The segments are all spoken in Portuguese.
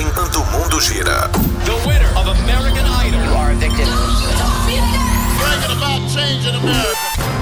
enquanto o mundo gira. The winner of American Idol. You are a victim.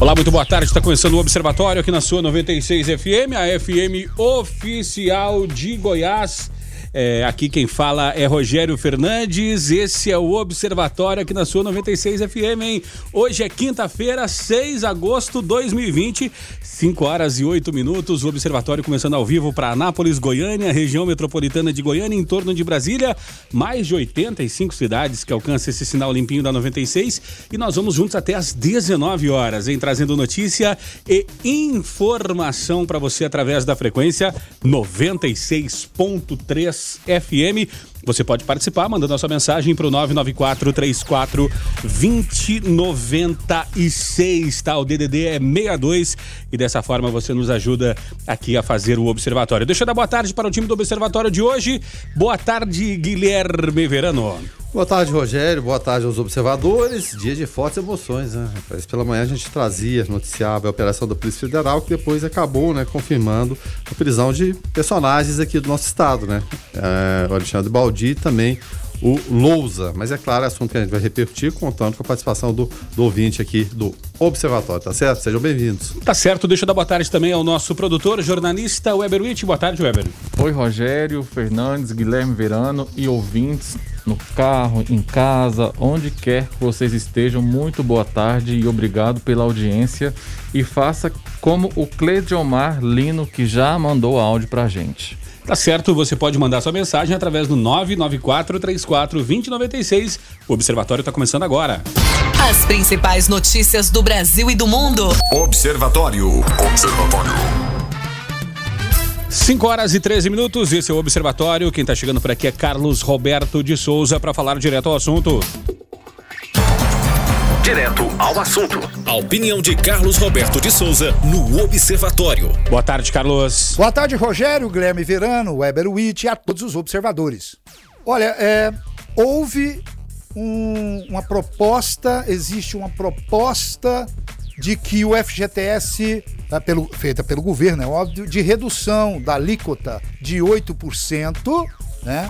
Olá, muito boa tarde. Está começando o Observatório aqui na sua 96 FM, a FM oficial de Goiás. É, aqui quem fala é Rogério Fernandes. Esse é o Observatório aqui na sua 96 FM, hein? Hoje é quinta-feira, 6 de agosto de 2020, 5 horas e 8 minutos. O Observatório começando ao vivo para Anápolis, Goiânia, região metropolitana de Goiânia, em torno de Brasília. Mais de 85 cidades que alcançam esse sinal limpinho da 96. E nós vamos juntos até às 19 horas, hein? Trazendo notícia e informação para você através da frequência 96.3 FM. Você pode participar mandando a sua mensagem para o 994 34 2096, tá? O DDD é 62 e dessa forma você nos ajuda aqui a fazer o observatório. Deixa eu dar boa tarde para o time do observatório de hoje. Boa tarde, Guilherme Verano. Boa tarde, Rogério. Boa tarde aos observadores. Dia de fortes emoções, né? Pela manhã a gente trazia, noticiava a operação da Polícia Federal, que depois acabou, né, confirmando a prisão de personagens aqui do nosso estado, né? É, o Alexandre Baldi e também o Lousa. Mas é claro, é assunto que a gente vai repercutir, contando com a participação do, do ouvinte aqui do Observatório, tá certo? Sejam bem-vindos. Tá certo, deixa eu dar boa tarde também ao nosso produtor, jornalista Weber Witt. Boa tarde, Weber. Oi, Rogério, Fernandes, Guilherme Verano e ouvintes no carro, em casa, onde quer que vocês estejam. Muito boa tarde e obrigado pela audiência. E faça como o Clediomar Lino, que já mandou áudio pra gente. Tá certo, você pode mandar sua mensagem através do 994 34 2096. O observatório está começando agora. As principais notícias do Brasil e do mundo. Observatório. Observatório. 5 horas e 13 minutos, esse é o Observatório. Quem está chegando por aqui é Carlos Roberto de Souza para falar direto ao assunto. Direto ao assunto. A opinião de Carlos Roberto de Souza no Observatório. Boa tarde, Carlos. Boa tarde, Rogério, Guilherme Verano, Weber Witt e a todos os observadores. Olha, é, houve um- uma proposta, existe uma proposta de que o FGTS, ah, pelo- feita pelo governo, é óbvio, de redução da alíquota de 8%, né,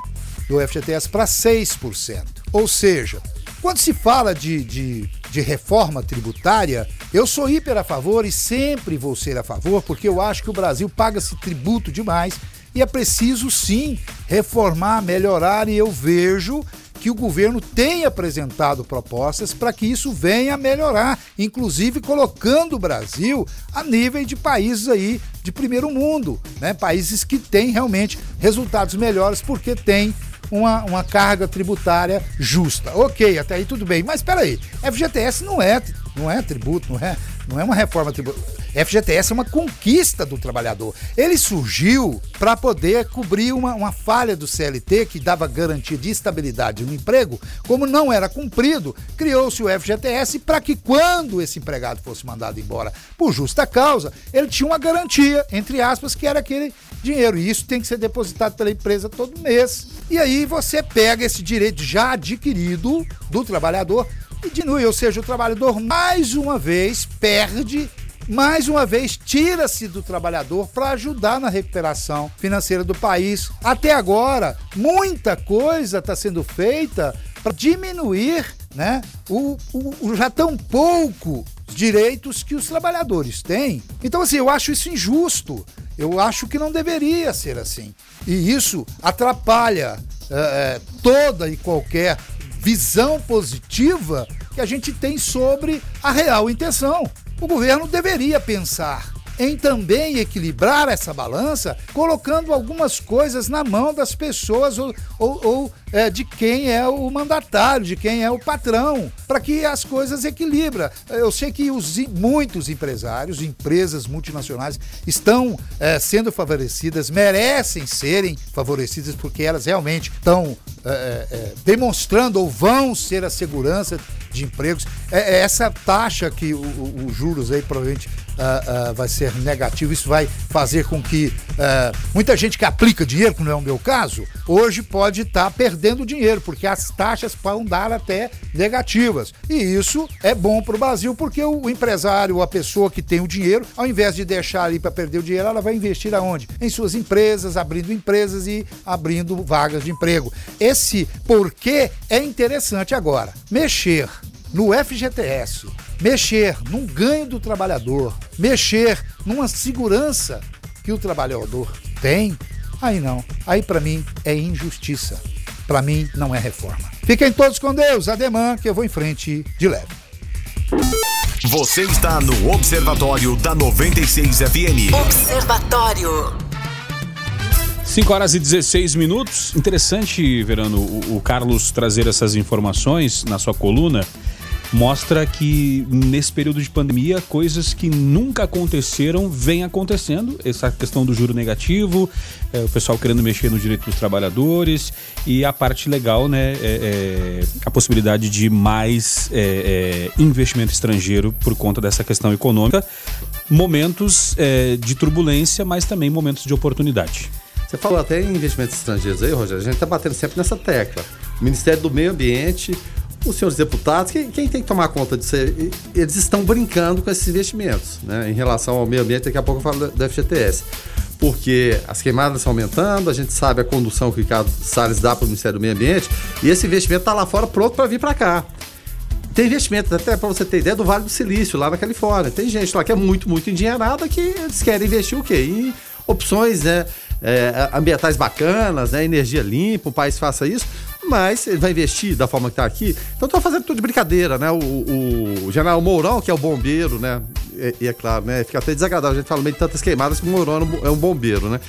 do FGTS para 6%. Ou seja, quando se fala de, de, de reforma tributária, eu sou hiper a favor e sempre vou ser a favor, porque eu acho que o Brasil paga-se tributo demais e é preciso sim reformar, melhorar, e eu vejo que o governo tem apresentado propostas para que isso venha a melhorar, inclusive colocando o Brasil a nível de países aí de primeiro mundo, né? Países que têm realmente resultados melhores porque tem uma, uma carga tributária justa. Ok, até aí tudo bem. Mas espera aí, FGTS não é, não é tributo, não é, não é uma reforma tributária. FGTS é uma conquista do trabalhador. Ele surgiu para poder cobrir uma, uma falha do CLT que dava garantia de estabilidade no emprego. Como não era cumprido, criou-se o FGTS para que quando esse empregado fosse mandado embora por justa causa, ele tinha uma garantia, entre aspas, que era aquele dinheiro. E isso tem que ser depositado pela empresa todo mês. E aí você pega esse direito já adquirido do trabalhador e diminui, ou seja, o trabalhador mais uma vez perde mais uma vez tira-se do trabalhador para ajudar na recuperação financeira do país. Até agora, muita coisa está sendo feita para diminuir né, o, o- o já tão pouco direitos que os trabalhadores têm. Então, assim, eu acho isso injusto. Eu acho que não deveria ser assim. E isso atrapalha eh, toda e qualquer visão positiva que a gente tem sobre a real intenção. O governo deveria pensar em também equilibrar essa balança, colocando algumas coisas na mão das pessoas ou, ou, ou é, de quem é o mandatário, de quem é o patrão, para que as coisas equilibram. Eu sei que os, muitos empresários, empresas multinacionais estão é, sendo favorecidas, merecem serem favorecidas porque elas realmente estão é, é, é demonstrando ou vão ser a segurança de empregos. É, essa taxa que os juros aí provavelmente uh, vai ser negativo, isso vai fazer com que uh, muita gente que aplica dinheiro, como é o meu caso, hoje pode estar tá perdendo dinheiro, porque as taxas vão dar até negativas. E isso é bom para o Brasil, porque o empresário, a pessoa que tem o dinheiro, ao invés de deixar ali para perder o dinheiro, ela vai investir aonde? Em suas empresas, abrindo empresas e abrindo vagas de emprego. Esse porquê é interessante agora. Mexer no FGTS, mexer num ganho do trabalhador, mexer numa segurança que o trabalhador tem, aí não. Aí para mim é injustiça. Para mim não é reforma. Fiquem todos com Deus, ademã que eu vou em frente de leve. Você está no Observatório da 96 FM. Observatório. 5 horas e 16 minutos. Interessante, Verano, o, o Carlos trazer essas informações na sua coluna mostra que nesse período de pandemia, coisas que nunca aconteceram vêm acontecendo. Essa questão do juro negativo, é, o pessoal querendo mexer no direito dos trabalhadores e a parte legal, né? É, é, a possibilidade de mais é, é, investimento estrangeiro por conta dessa questão econômica. Momentos é, de turbulência, mas também momentos de oportunidade. Você falou até em investimentos estrangeiros aí, Rogério. A gente está batendo sempre nessa tecla. O Ministério do Meio Ambiente os senhores deputados, quem, quem, tem que tomar conta disso? Eles estão brincando com esses investimentos, né? Em relação ao meio ambiente, daqui a pouco eu falo do FGTS. Porque as queimadas estão aumentando, a gente sabe a condução que o Ricardo Salles dá para o Ministério do Meio Ambiente, e esse investimento está lá fora pronto para vir para cá. Tem investimento, até para você ter ideia, do Vale do Silício, lá na Califórnia. Tem gente lá que é muito, muito endinheirada que eles querem investir o quê? Em opções né, é, ambientais bacanas, né, energia limpa, o país faça isso mas ele vai investir da forma que está aqui. Então tá fazendo tudo de brincadeira, né? O, o, o general Mourão, que é o bombeiro, né? E, e, é claro, né? Fica até desagradável a gente falar meio de tantas queimadas que o Mourão é um bombeiro, né?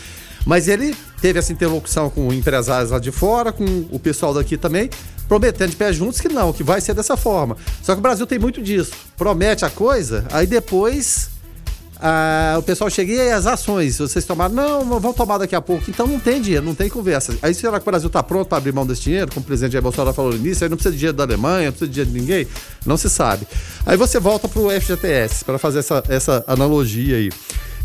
Mas ele teve essa interlocução com empresários lá de fora, com o pessoal daqui também, prometendo de pé juntos que não, que vai ser dessa forma. Só que o Brasil tem muito disso. Promete a coisa, aí depois ah, o pessoal chega e as ações, vocês tomaram, não, vão tomar daqui a pouco. Então não tem dinheiro, não tem conversa. Aí será que o Brasil está pronto para abrir mão desse dinheiro, como o presidente Jair Bolsonaro falou no início, aí não precisa de dinheiro da Alemanha, não precisa de dinheiro de ninguém, não se sabe. Aí você volta para o FGTS, para fazer essa, essa analogia aí.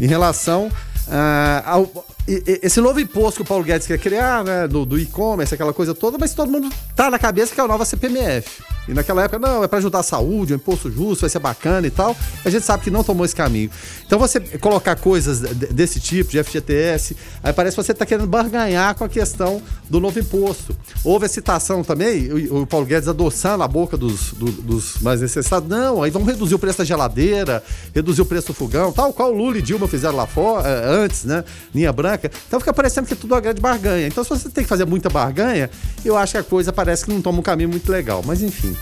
Em relação ah, ao, esse novo imposto que o Paulo Guedes quer criar, né, do, do e-commerce, aquela coisa toda, mas todo mundo tá na cabeça que é a nova CPMF. E naquela época, não, é para ajudar a saúde, o um imposto justo, vai ser bacana e tal. A gente sabe que não tomou esse caminho. Então você colocar coisas desse tipo, de FGTS, aí parece que você está querendo barganhar com a questão do novo imposto. Houve a citação também, o, o Paulo Guedes adoçando a boca dos, do, dos mais necessitados. Não, aí vamos reduzir o preço da geladeira, reduzir o preço do fogão, tal qual Lula e Dilma fizeram lá fora, eh, antes, né? Linha branca. Então fica parecendo que é tudo uma grande barganha. Então se você tem que fazer muita barganha, eu acho que a coisa parece que não toma um caminho muito legal. Mas enfim.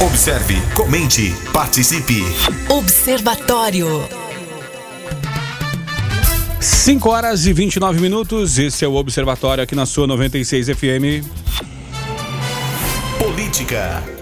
Observe, comente, participe. Observatório. 5 horas e 29 minutos. Esse é o Observatório aqui na sua 96 FM. Política.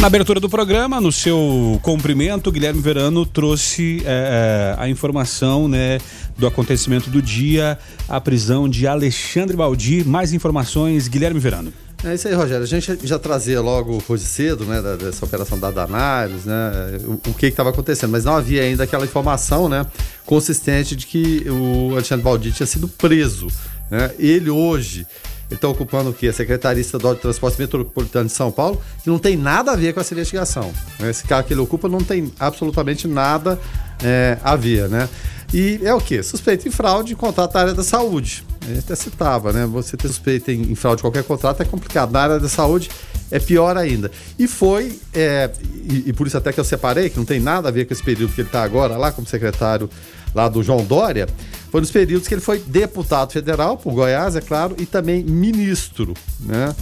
Na abertura do programa, no seu cumprimento, Guilherme Verano trouxe é, a informação né, do acontecimento do dia, a prisão de Alexandre Baldi. Mais informações, Guilherme Verano. É isso aí, Rogério. A gente já trazia logo hoje cedo, né, dessa operação da Danares, né, o, o que estava acontecendo, mas não havia ainda aquela informação, né, consistente de que o Alexandre Baldi tinha sido preso, né. Ele hoje ele está ocupando o quê? A Secretaria Estadual de Transporte Metropolitano de São Paulo, que não tem nada a ver com essa investigação. Esse cargo que ele ocupa não tem absolutamente nada é, a ver, né? E é o quê? Suspeito em fraude em contrato da área da saúde. A gente até citava, né? Você ter suspeito em, em fraude de qualquer contrato é complicado. Na área da saúde é pior ainda. E foi, é, e, e, por isso até que eu separei, que não tem nada a ver com esse período que ele está agora lá como secretário lá do João Dória, foi nos períodos que ele foi deputado federal por Goiás, é claro, e também ministro, né?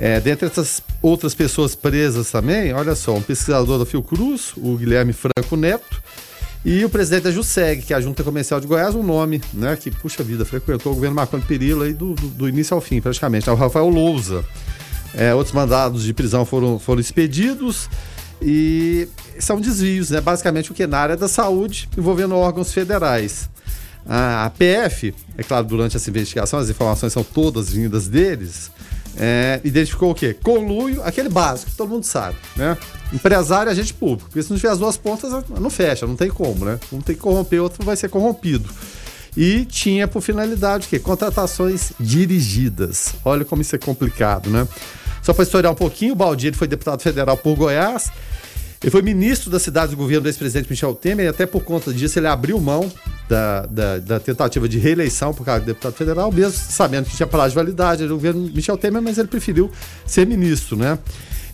É, dentre essas outras pessoas presas também, olha só, um pesquisador da Fiocruz, o Guilherme Franco Neto, e o presidente da JUSEG, que é a Junta Comercial de Goiás, um nome, né, que, puxa vida, frequentou o governo Marconi Perillo aí do, do, do início ao fim, praticamente, é o Rafael Lousa. É, outros mandados de prisão foram, foram expedidos e são desvios, né? Basicamente o que na área da saúde, envolvendo órgãos federais. A PF, é claro, durante essa investigação, as informações são todas vindas deles, é, identificou o quê? Conluio, aquele básico que todo mundo sabe, né? Empresário e agente público. Porque se não tiver as duas pontas, não fecha, não tem como, né? Um tem que corromper, outro vai ser corrompido. E tinha por finalidade o quê? Contratações dirigidas. Olha como isso é complicado, né? Só para historiar um pouquinho, o Baldi foi deputado federal por Goiás. Ele foi ministro da cidade do governo do ex-presidente Michel Temer e até por conta disso ele abriu mão da, da, da, tentativa de reeleição por causa de deputado federal, mesmo sabendo que tinha prazo de validade do governo Michel Temer, mas ele preferiu ser ministro, né?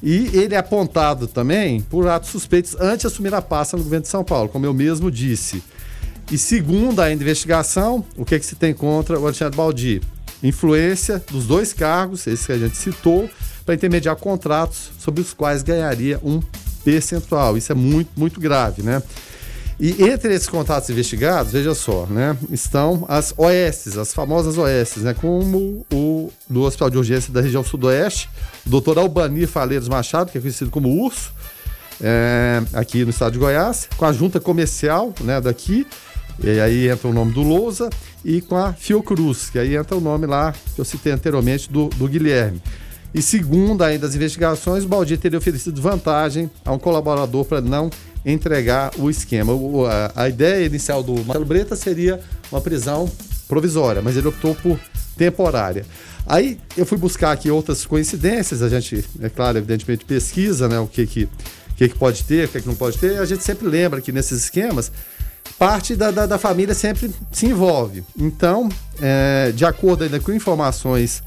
E ele é apontado também por atos suspeitos antes de assumir a pasta no governo de São Paulo, como eu mesmo disse. E segundo a investigação, o que, é que se tem contra o Alexandre Baldi? Influência dos dois cargos, esses que a gente citou, para intermediar contratos sobre os quais ganharia um percentual. Isso é muito, muito grave, né? E entre esses contratos investigados, veja só, né, estão as OS, as famosas OS, né, como o do Hospital de Urgência da região sudoeste, o doutor Albani Faleiros Machado, que é conhecido como Urso, é, aqui no estado de Goiás, com a junta comercial né, daqui, e aí entra o nome do Lousa, e com a Fiocruz, que aí entra o nome lá que eu citei anteriormente do, do Guilherme. E segundo ainda as investigações, o Baldi teria oferecido vantagem a um colaborador para não entregar o esquema. O, a, a, ideia inicial do Marcelo Breta seria uma prisão provisória, mas ele optou por temporária. Aí eu fui buscar aqui outras coincidências, a gente, é claro, evidentemente pesquisa, né, o que que, que, que pode ter, o que, que não pode ter, a gente sempre lembra que nesses esquemas, parte da, da, da família sempre se envolve. Então, é, de acordo ainda com informações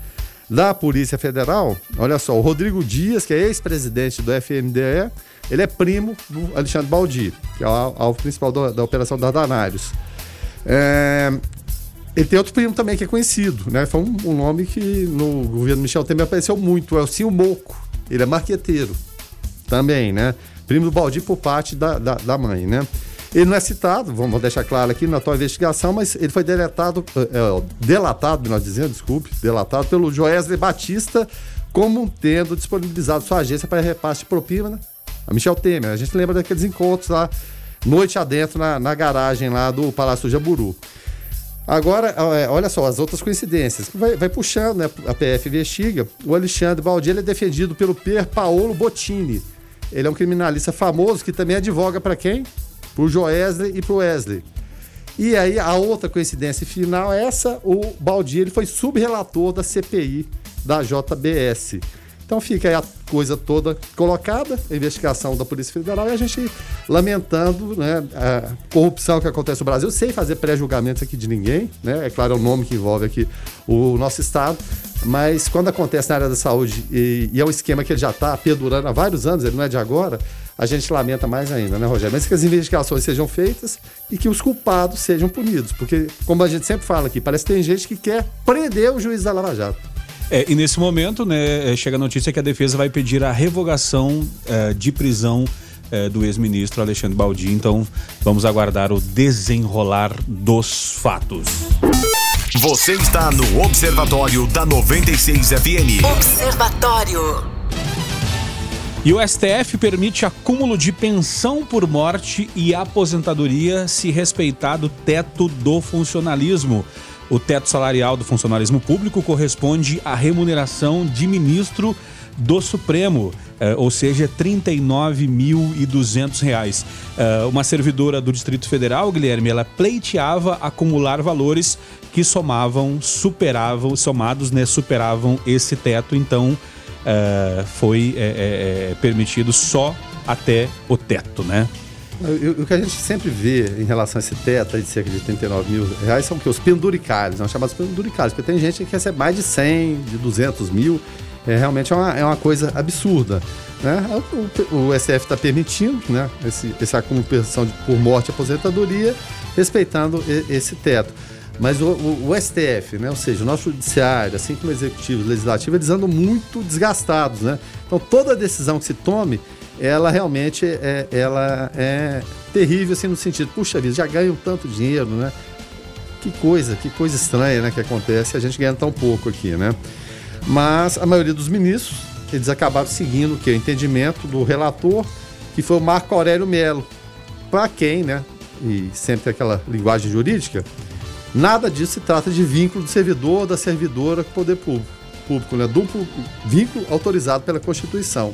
da Polícia Federal, olha só, o Rodrigo Dias, que é ex-presidente do FMDE, ele é primo do Alexandre Baldi, que é o alvo principal da, da Operação Dardanários. É, ele tem outro primo também que é conhecido, né? Foi um, um nome que no governo Michel Temer apareceu muito, é o Cio Moco. Ele é marqueteiro também, né? Primo do Baldi por parte da, da, da mãe, né? Ele não é citado, vamos deixar claro aqui na tua investigação, mas ele foi deletado, é, delatado, nós dizendo, desculpe, delatado pelo Joesley Batista como tendo disponibilizado sua agência para repasse de propina né? a Michel Temer. A gente lembra daqueles encontros lá, noite adentro, na, na garagem lá do Palácio Jaburu. Agora, é, olha só, as outras coincidências. Vai, vai, puxando, né? A PF investiga. O Alexandre Baldi é defendido pelo Per Paolo Bottini. Ele é um criminalista famoso que também advoga para quem? Pro Joesley e pro Wesley. E aí a outra coincidência final é essa, o Baldi ele foi subrelator da CPI da JBS. Então fica aí a coisa toda colocada, a investigação da Polícia Federal e a gente lamentando né, a corrupção que acontece no Brasil, sem fazer pré-julgamentos aqui de ninguém, né? É claro, é o nome que envolve aqui o nosso Estado, mas quando acontece na área da saúde e, e é um esquema que ele já está perdurando há vários anos, ele não é de agora, a gente lamenta mais ainda, né, Rogério? Mas que as investigações sejam feitas e que os culpados sejam punidos. Porque, como a gente sempre fala aqui, parece que tem gente que quer prender o juiz da Lava Jato. É, e nesse momento, né, é, chega a notícia que a defesa vai pedir a revogação é, de prisão é, do ex-ministro Alexandre Baldi. Então, vamos aguardar o desenrolar dos fatos. Você está no Observatório da 96 FM. Observatório. E o STF permite acúmulo de pensão por morte e aposentadoria se respeitar do teto do funcionalismo. O teto salarial do funcionalismo público corresponde à remuneração de ministro do Supremo, eh, ou seja, R$ 39.200. Eh, uma servidora do Distrito Federal, Guilherme, ela pleiteava acumular valores que somavam, superavam, somados, né, superavam esse teto, então eh, foi eh, eh, permitido só até o teto, né? O que a gente sempre vê em relação a esse teto de cerca de 39 mil reais são que os penduricários, são chamados penduricários, porque tem gente que recebe mais de 100, de 200 mil, é, realmente é uma, é uma coisa absurda. Né? O, o SF está permitindo né, esse, esse acúmulo de por morte e aposentadoria, respeitando esse teto. Mas o, o, o, STF, né? ou seja, o nosso judiciário, assim como o executivo, o legislativo, eles andam muito desgastados, né? Então toda decisão que se tome, ela realmente é, ela é terrível assim no sentido, puxa vida, já ganham tanto dinheiro, né? Que coisa, que coisa estranha, né, que acontece, a gente ganha tão pouco aqui, né? Mas a maioria dos ministros, eles acabaram seguindo o que? O entendimento do relator, que foi o Marco Aurélio Melo. Para quem, né? E sempre aquela linguagem jurídica, Nada disso se trata de vínculo do servidor ou da servidora com o poder público, público né? duplo vínculo autorizado pela Constituição.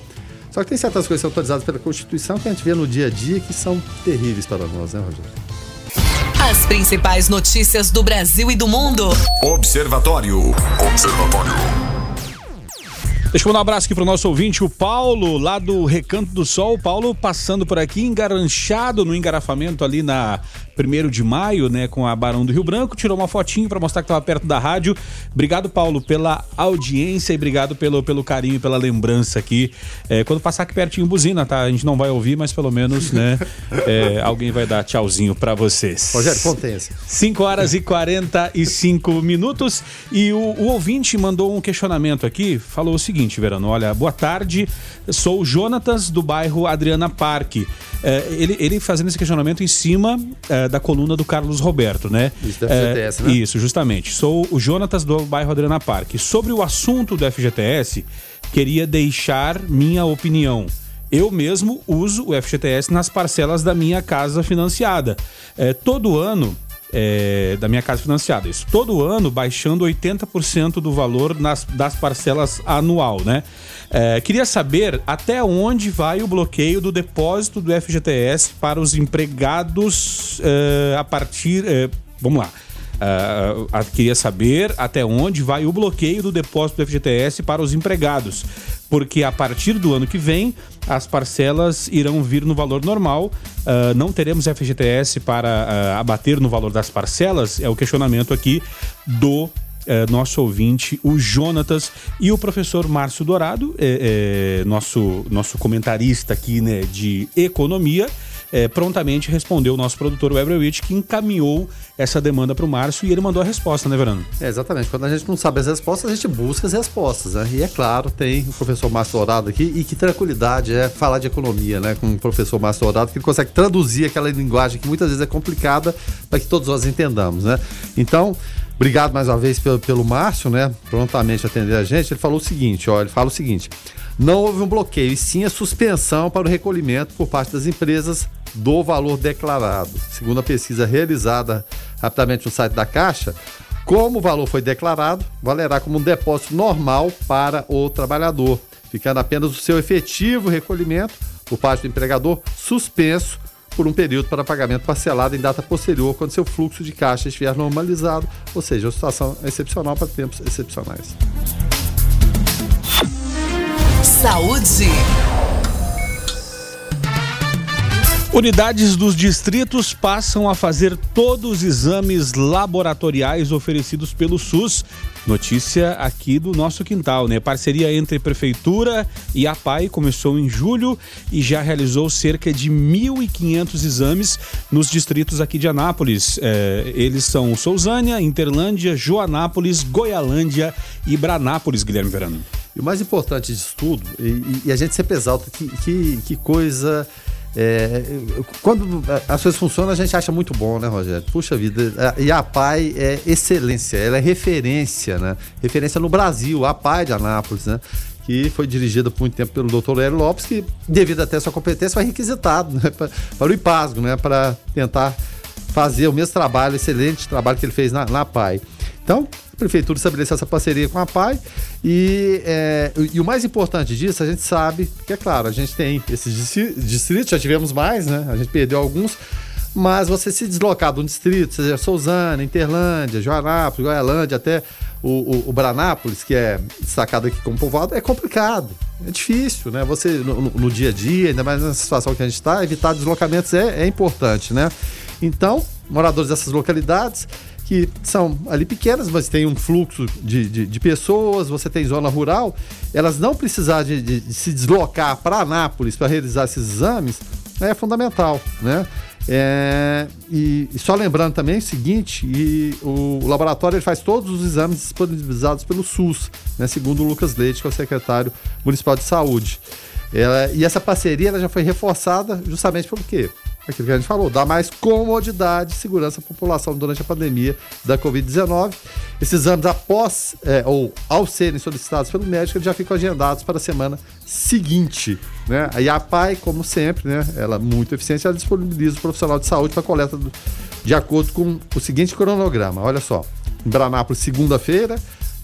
Só que tem certas coisas autorizadas pela Constituição que a gente vê no dia a dia que são terríveis para nós, né, Rogério? As principais notícias do Brasil e do mundo. Observatório. Observatório. Deixa eu mandar um abraço aqui pro nosso ouvinte, o Paulo, lá do Recanto do Sol. Paulo passando por aqui, engaranchado no engarrafamento ali na 1 de maio, né, com a Barão do Rio Branco, tirou uma fotinho para mostrar que estava perto da rádio. Obrigado, Paulo, pela audiência e obrigado pelo, pelo carinho e pela lembrança aqui. É, quando passar aqui pertinho, buzina, tá? A gente não vai ouvir, mas pelo menos, né, é, alguém vai dar tchauzinho para vocês. Rogério, contência. 5 horas e 45 minutos e o, o ouvinte mandou um questionamento aqui, falou o seguinte, Verano, olha, boa tarde, sou o Jonatas do bairro Adriana Parque. É, ele, ele fazendo esse questionamento em cima é, da coluna do Carlos Roberto, né? Isso, do FGTS, é, né? Isso, justamente. Sou o Jonatas do bairro Adriana Parque. Sobre o assunto do FGTS, queria deixar minha opinião. Eu mesmo uso o FGTS nas parcelas da minha casa financiada. É, todo ano é, da minha casa financiada. Isso todo ano baixando 80% do valor nas, das parcelas anual, né? É, queria saber até onde vai o bloqueio do depósito do FGTS para os empregados é, a partir. É, vamos lá. Uh, queria saber até onde vai o bloqueio do depósito do FGTS para os empregados, porque a partir do ano que vem as parcelas irão vir no valor normal, uh, não teremos FGTS para uh, abater no valor das parcelas, é o questionamento aqui do é, nosso ouvinte, o Jonatas, e o professor Márcio Dourado, é, é, nosso, nosso comentarista aqui né, de economia, é, prontamente respondeu o nosso produtor Weber Witt, que encaminhou essa demanda para o Márcio e ele mandou a resposta, né, Verano? É, exatamente. Quando a gente não sabe as respostas, a gente busca as respostas, né? E é claro, tem o professor Márcio Dourado aqui, e que tranquilidade é falar de economia, né? Com o professor Márcio Dourado, que ele consegue traduzir aquela linguagem que muitas vezes é complicada para que todos nós entendamos, né? Então, Obrigado mais uma vez pelo, pelo Márcio, né? Prontamente atender a gente. Ele falou o seguinte: ó, ele fala o seguinte: não houve um bloqueio, e sim a suspensão para o recolhimento por parte das empresas do valor declarado. Segundo a pesquisa realizada rapidamente no site da Caixa, como o valor foi declarado, valerá como um depósito normal para o trabalhador, ficando apenas o seu efetivo recolhimento por parte do empregador suspenso por um período para pagamento parcelado em data posterior, quando seu fluxo de caixa estiver normalizado, ou seja, uma situação excepcional para tempos excepcionais. Saúde. Unidades dos distritos passam a fazer todos os exames laboratoriais oferecidos pelo SUS. Notícia aqui do nosso quintal, né? Parceria entre Prefeitura e a PAI começou em julho e já realizou cerca de 1.500 exames nos distritos aqui de Anápolis. É, eles são Sousânia, Interlândia, Joanápolis, Goialândia e Branápolis, Guilherme Verano. E o mais importante disso tudo, e, e a gente sempre exalta que, que, que coisa é, quando as coisas funcionam, a gente acha muito bom, né, Rogério? Puxa vida, e a PAI é excelência, ela é referência, né? Referência no Brasil, a PAI de Anápolis, né? Que foi dirigida por muito tempo pelo Dr. Hélio Lopes, que, devido até sua competência, foi requisitado né, para, para o IPASGO, né? Para tentar fazer o mesmo trabalho, excelente trabalho que ele fez na, na PAI. Então, a prefeitura estabeleceu essa parceria com a PAI e, é, e o mais importante disso, a gente sabe que, é claro, a gente tem esses distritos, já tivemos mais, né? A gente perdeu alguns, mas você se deslocar de um distrito, seja Sousana, Interlândia, Joanápolis, Goialândia, até o, o, o, Branápolis, que é destacado aqui como povoado, é complicado, é difícil, né? Você, no, no dia a dia, ainda mais nessa situação que a gente está, evitar deslocamentos é, é importante, né? Então, moradores dessas localidades que são ali pequenas, mas tem um fluxo de, de, de pessoas, você tem zona rural, elas não precisar de, de, se deslocar para Anápolis para realizar esses exames é fundamental, né? É, e, e, só lembrando também o seguinte, e o, o laboratório faz todos os exames disponibilizados pelo SUS, né, segundo o Lucas Leite, que é o secretário municipal de saúde. Ela, e essa parceria já foi reforçada justamente pelo quê? Aquilo que a gente falou, dar mais comodidade e segurança à população durante a pandemia da Covid-19. Esses exames, após é, ou ao serem solicitados pelo médico, já ficam agendados para a semana seguinte. Né? E a PAI, como sempre, né, ela é muito eficiente, ela disponibiliza o profissional de saúde para coleta do, de acordo com o seguinte cronograma. Olha só, em Branápolis, segunda-feira,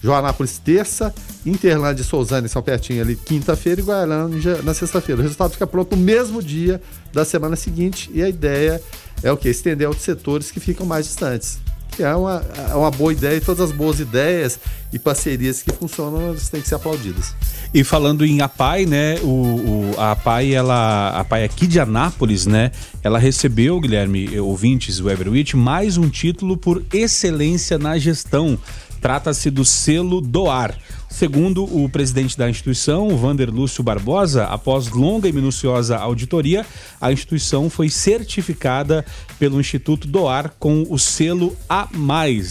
Joanápolis terça, Interlândia e Souzane são pertinho ali quinta-feira e Guarulhos na sexta-feira. O resultado fica pronto no mesmo dia da semana seguinte e a ideia é o que? Estender outros setores que ficam mais distantes. Que é uma, é uma boa ideia e todas as boas ideias e parcerias que funcionam elas têm que ser aplaudidas. E falando em APAI, né, o, o, a APAI, ela, a APAI aqui de Anápolis, né, ela recebeu, Guilherme, ouvintes, o Everwitch, mais um título por excelência na gestão Trata-se do selo Doar. Segundo o presidente da instituição, Vander Lúcio Barbosa, após longa e minuciosa auditoria, a instituição foi certificada pelo Instituto Doar com o selo A+,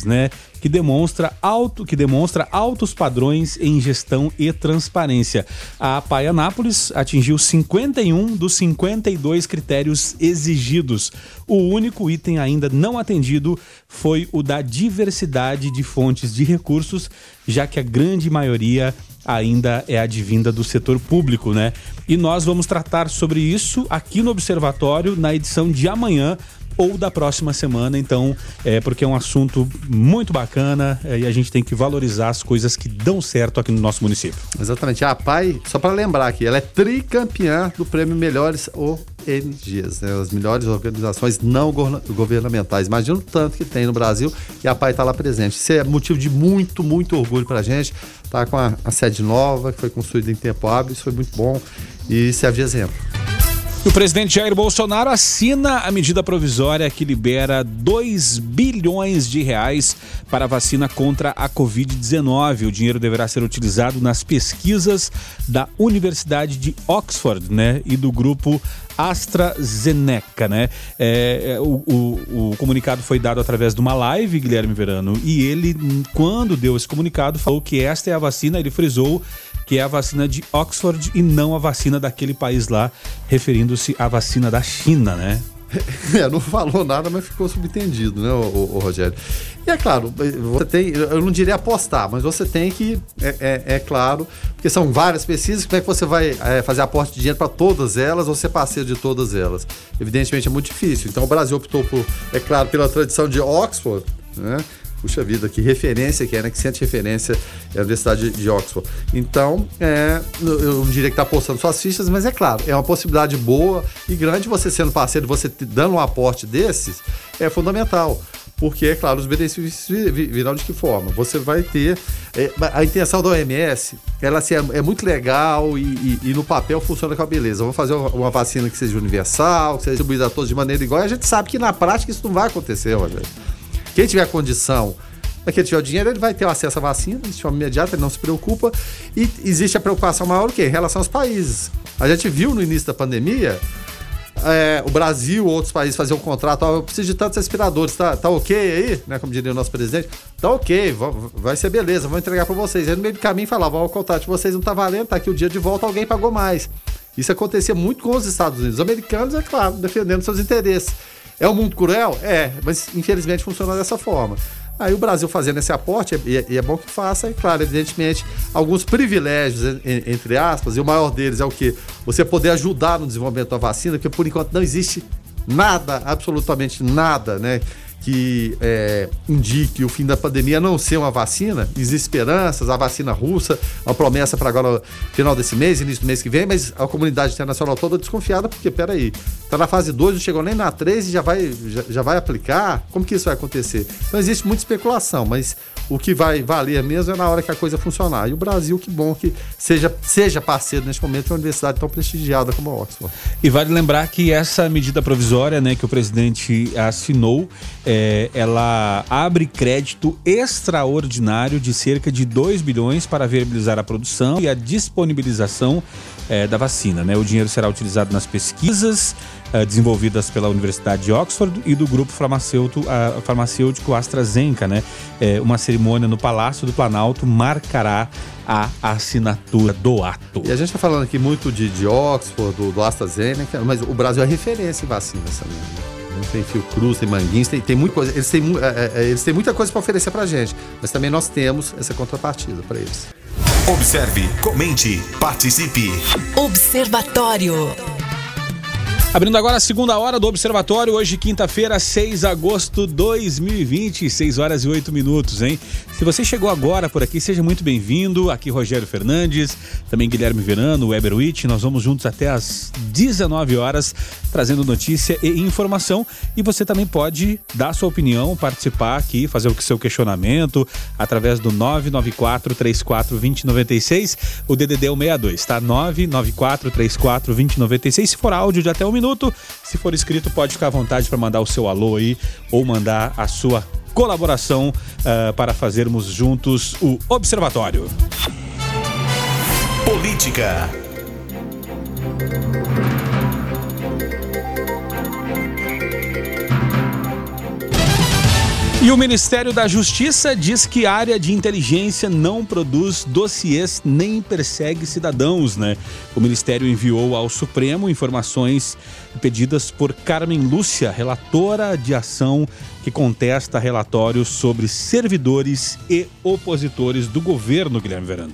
né? que demonstra, alto, que demonstra altos padrões em gestão e transparência. A PAI Anápolis atingiu 51 dos 52 critérios exigidos. O único item ainda não atendido foi o da diversidade de fontes de recursos, já que a grande maioria ainda é advinda do setor público, né? E nós vamos tratar sobre isso aqui no Observatório na edição de amanhã ou da próxima semana. Então, é porque é um assunto muito bacana é, e a gente tem que valorizar as coisas que dão certo aqui no nosso município. Exatamente. A PAI, só para lembrar aqui, ela é tricampeã do prêmio Melhores ONGs, né? as melhores organizações não governamentais. Imagina o tanto que tem no Brasil e a PAI está lá presente. Isso é motivo de muito, muito orgulho para a gente. Tá com a, a sede nova, que foi construída em tempo hábil, isso foi muito bom e serve de exemplo. O presidente Jair Bolsonaro assina a medida provisória que libera 2 bilhões de reais para a vacina contra a Covid-19. O dinheiro deverá ser utilizado nas pesquisas da Universidade de Oxford né, e do grupo AstraZeneca, né? É, é, o, o, o, comunicado foi dado através de uma live, Guilherme Verano, e ele, quando deu esse comunicado, falou que esta é a vacina, ele frisou que é a vacina de Oxford e não a vacina daquele país lá, referindo-se à vacina da China, né? É, não falou nada, mas ficou subentendido, né, o, o, Rogério? E é claro, você tem, eu não diria apostar, mas você tem que, é, é, é claro, porque são várias pesquisas, como é que você vai é, fazer aporte de dinheiro para todas elas ou ser parceiro de todas elas? Evidentemente é muito difícil. Então o Brasil optou por, é claro, pela tradição de Oxford, né? Puxa vida, que referência que é, né? Que sente referência é a Universidade de Oxford. Então, é, eu não diria que está postando suas fichas, mas é claro, é uma possibilidade boa e grande você sendo parceiro, você dando um aporte desses, é fundamental. Porque, é claro, os benefícios virão de que forma? Você vai ter. É, a intenção da OMS, ela assim, é, é muito legal e, e, e, no papel funciona com a beleza. Vamos fazer uma vacina que seja universal, que seja distribuída a todos de maneira igual. E a gente sabe que na prática isso não vai acontecer, Rogério. Quem tiver condição, quem tiver o dinheiro, ele vai ter acesso à vacina de forma imediata, ele não se preocupa. E existe a preocupação maior o quê? em relação aos países. A gente viu no início da pandemia é, o Brasil, outros países faziam um contrato, ó, eu preciso de tantos respiradores, tá, tá ok aí, né? Como diria o nosso presidente, tá ok, vai ser beleza, vou entregar para vocês. Aí no meio do caminho falava, o contrato de vocês não tá valendo, tá aqui o dia de volta, alguém pagou mais. Isso acontecia muito com os Estados Unidos. Os americanos, é claro, defendendo seus interesses. É um mundo cruel? É, mas infelizmente funciona dessa forma. Aí o Brasil fazendo esse aporte, e é, é, bom que faça, e claro, evidentemente, alguns privilégios, entre aspas, e o maior deles é o que? Você poder ajudar no desenvolvimento da vacina, porque por enquanto não existe nada, absolutamente nada, né? Que é, indique o fim da pandemia não ser uma vacina. Existem esperanças, a vacina russa, uma promessa para agora, final desse mês, início do mês que vem, mas a comunidade internacional toda desconfiada, porque peraí, tá na fase 2, não chegou nem na 3 e já vai, já, já vai aplicar? Como que isso vai acontecer? Então existe muita especulação, mas o que vai valer mesmo é na hora que a coisa funcionar. E o Brasil, que bom que seja, seja parceiro neste momento de uma universidade tão prestigiada como a Oxford. E vale lembrar que essa medida provisória né, que o presidente assinou é, ela abre crédito extraordinário de cerca de 2 bilhões para viabilizar a produção e a disponibilização é, da vacina. Né? O dinheiro será utilizado nas pesquisas é, desenvolvidas pela Universidade de Oxford e do grupo farmacêutico, a, farmacêutico AstraZeneca. Né? É, uma cerimônia no Palácio do Planalto marcará a assinatura do ato. E a gente está falando aqui muito de, de Oxford, do, do AstraZeneca, mas o Brasil é referência em vacinas também. Tem Fiocruz, tem Manguins, tem, tem muita coisa. Eles têm, é, é, eles têm muita coisa para oferecer para gente, mas também nós temos essa contrapartida para eles. Observe, comente, participe. Observatório. Abrindo agora a segunda hora do Observatório, hoje quinta-feira, 6 de agosto de 2020, 6 horas e 8 minutos, hein? Se você chegou agora por aqui, seja muito bem-vindo. Aqui Rogério Fernandes, também Guilherme Verano, Weber Witt. Nós vamos juntos até às 19 horas, trazendo notícia e informação. E você também pode dar sua opinião, participar aqui, fazer o seu questionamento através do 994 34 2096. O DDD é o 62, tá? 994 34 2096. Se for áudio de até um minuto. Se for escrito, pode ficar à vontade para mandar o seu alô aí ou mandar a sua colaboração uh, para fazermos juntos o Observatório. Política. E o Ministério da Justiça diz que a área de inteligência não produz dossiês nem persegue cidadãos, né? O Ministério enviou ao Supremo informações pedidas por Carmen Lúcia, relatora de ação que contesta relatórios sobre servidores e opositores do governo, Guilherme Verano.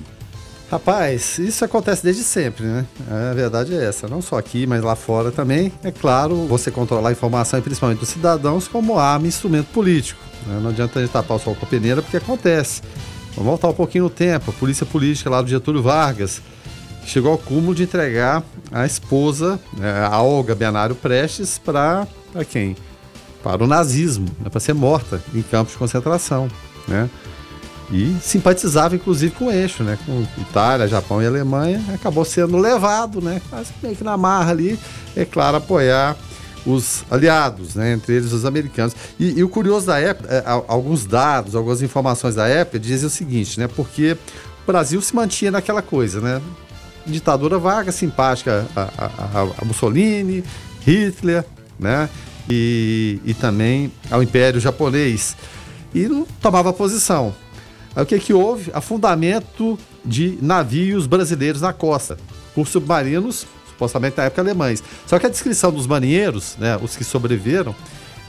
Rapaz, isso acontece desde sempre, né? A verdade é essa. Não só aqui, mas lá fora também. É claro, você controlar a informação, principalmente dos cidadãos, como arma e instrumento político. Né? Não adianta a gente tapar o sol com a peneira, porque acontece. Vamos voltar um pouquinho no tempo. A polícia política lá do Getúlio Vargas chegou ao cúmulo de entregar a esposa, né, a Olga Benário Prestes, para quem? Para o nazismo, né? para ser morta em campos de concentração. Né? E simpatizava inclusive com o eixo, né? Com Itália, Japão e Alemanha, acabou sendo levado, né? Quase meio que na marra ali, é claro, apoiar os aliados, né, entre eles os americanos. E, e o curioso da época, é, alguns dados, algumas informações da época dizem o seguinte, né, porque o Brasil se mantinha naquela coisa, né, ditadura vaga, simpática a, a, a Mussolini, Hitler, né, e, e também ao Império Japonês. E não tomava posição. Aí o que que houve? Afundamento de navios brasileiros na costa por submarinos supostamente na época alemães. Só que a descrição dos marinheiros, né, os que sobreviveram,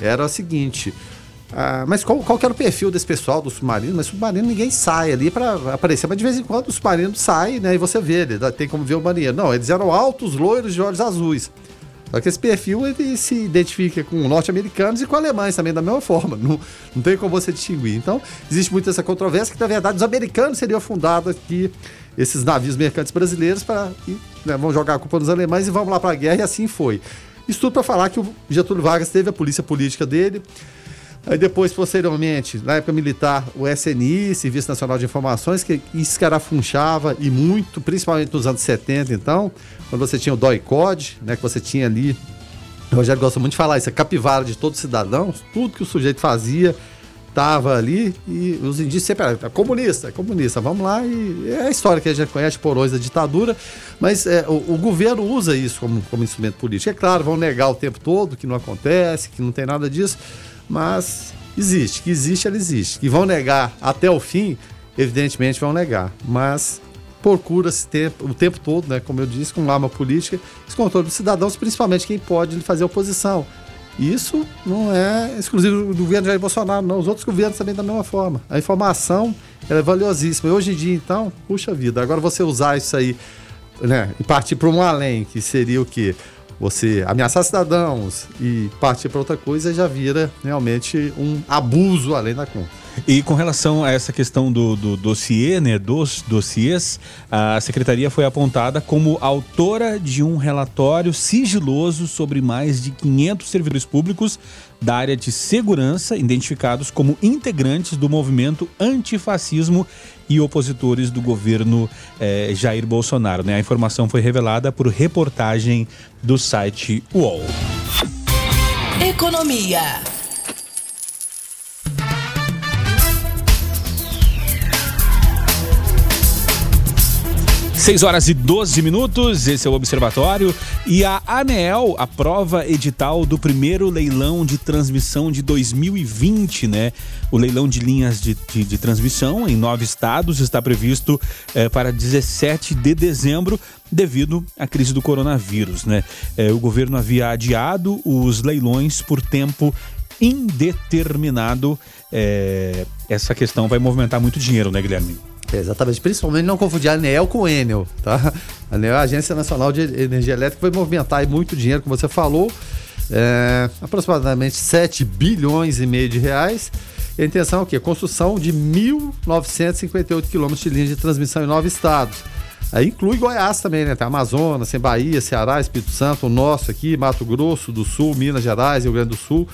era a seguinte. Ah, mas qual, qual era o perfil desse pessoal do submarino? Mas submarino ninguém sai ali para aparecer, mas de vez em quando o submarino sai, né? E você vê, ele tem como ver o marinheiro. Não, eles eram altos, loiros de olhos azuis. Só que esse perfil ele se identifica com norte-americanos e com alemães também, da mesma forma. Não, não tem como você distinguir. Então, existe muito essa controvérsia que, na verdade, os americanos seriam fundados aqui esses navios mercantes brasileiros para né, vão jogar a culpa nos alemães e vamos lá para a guerra, e assim foi. Isso tudo para falar que o Getúlio Vargas teve a polícia política dele. Aí depois, posteriormente, na época militar, o SNI, Serviço Nacional de Informações, que escarafunchava e muito, principalmente nos anos 70, então, quando você tinha o DOI-CODE, né, que você tinha ali, o Rogério gosta muito de falar isso, a capivara de todos os cidadãos, tudo que o sujeito fazia, estava ali e os indícios sempre eram é comunista, é comunista, vamos lá e é a história que a gente conhece por hoje da ditadura, mas é, o, o, governo usa isso como, como instrumento político. É claro, vão negar o tempo todo que não acontece, que não tem nada disso, mas existe, que existe, ela existe. Que vão negar até o fim, evidentemente vão negar, mas procura-se o tempo todo, né, como eu disse, com arma política, esse controle dos cidadãos, principalmente quem pode fazer oposição. Isso não é exclusivo do governo Jair Bolsonaro, não. Os outros governos também da mesma forma. A informação é valiosíssima. E hoje em dia, então, puxa vida, agora você usar isso aí né, e partir para um além, que seria o quê? Você ameaçar cidadãos e partir para outra coisa já vira realmente um abuso além da conta. E com relação a essa questão do, do dossiê, né, dos dossiês, a secretaria foi apontada como autora de um relatório sigiloso sobre mais de 500 servidores públicos da área de segurança, identificados como integrantes do movimento antifascismo e opositores do governo eh, Jair Bolsonaro. Né? A informação foi revelada por reportagem do site UOL. Economia. 6 horas e 12 minutos, esse é o Observatório. E a ANEEL aprova edital do primeiro leilão de transmissão de 2020, né? O leilão de linhas de, de, de transmissão em nove estados está previsto eh, para 17 de dezembro, devido à crise do coronavírus, né? Eh, o governo havia adiado os leilões por tempo indeterminado. Eh, essa questão vai movimentar muito dinheiro, né, Guilherme? É, exatamente, principalmente não confundir a ANEL com Enel, tá? A ANEL é a Agência Nacional de Energia Elétrica, vai movimentar muito dinheiro, como você falou, é, aproximadamente 7 bilhões e meio de reais. E a intenção é o quê? Construção de 1.958 quilômetros de linha de transmissão em nove estados. Aí inclui Goiás também, né? Tem Amazonas, tem Bahia, Ceará, Espírito Santo, o nosso aqui, Mato Grosso do Sul, Minas Gerais, Rio Grande do Sul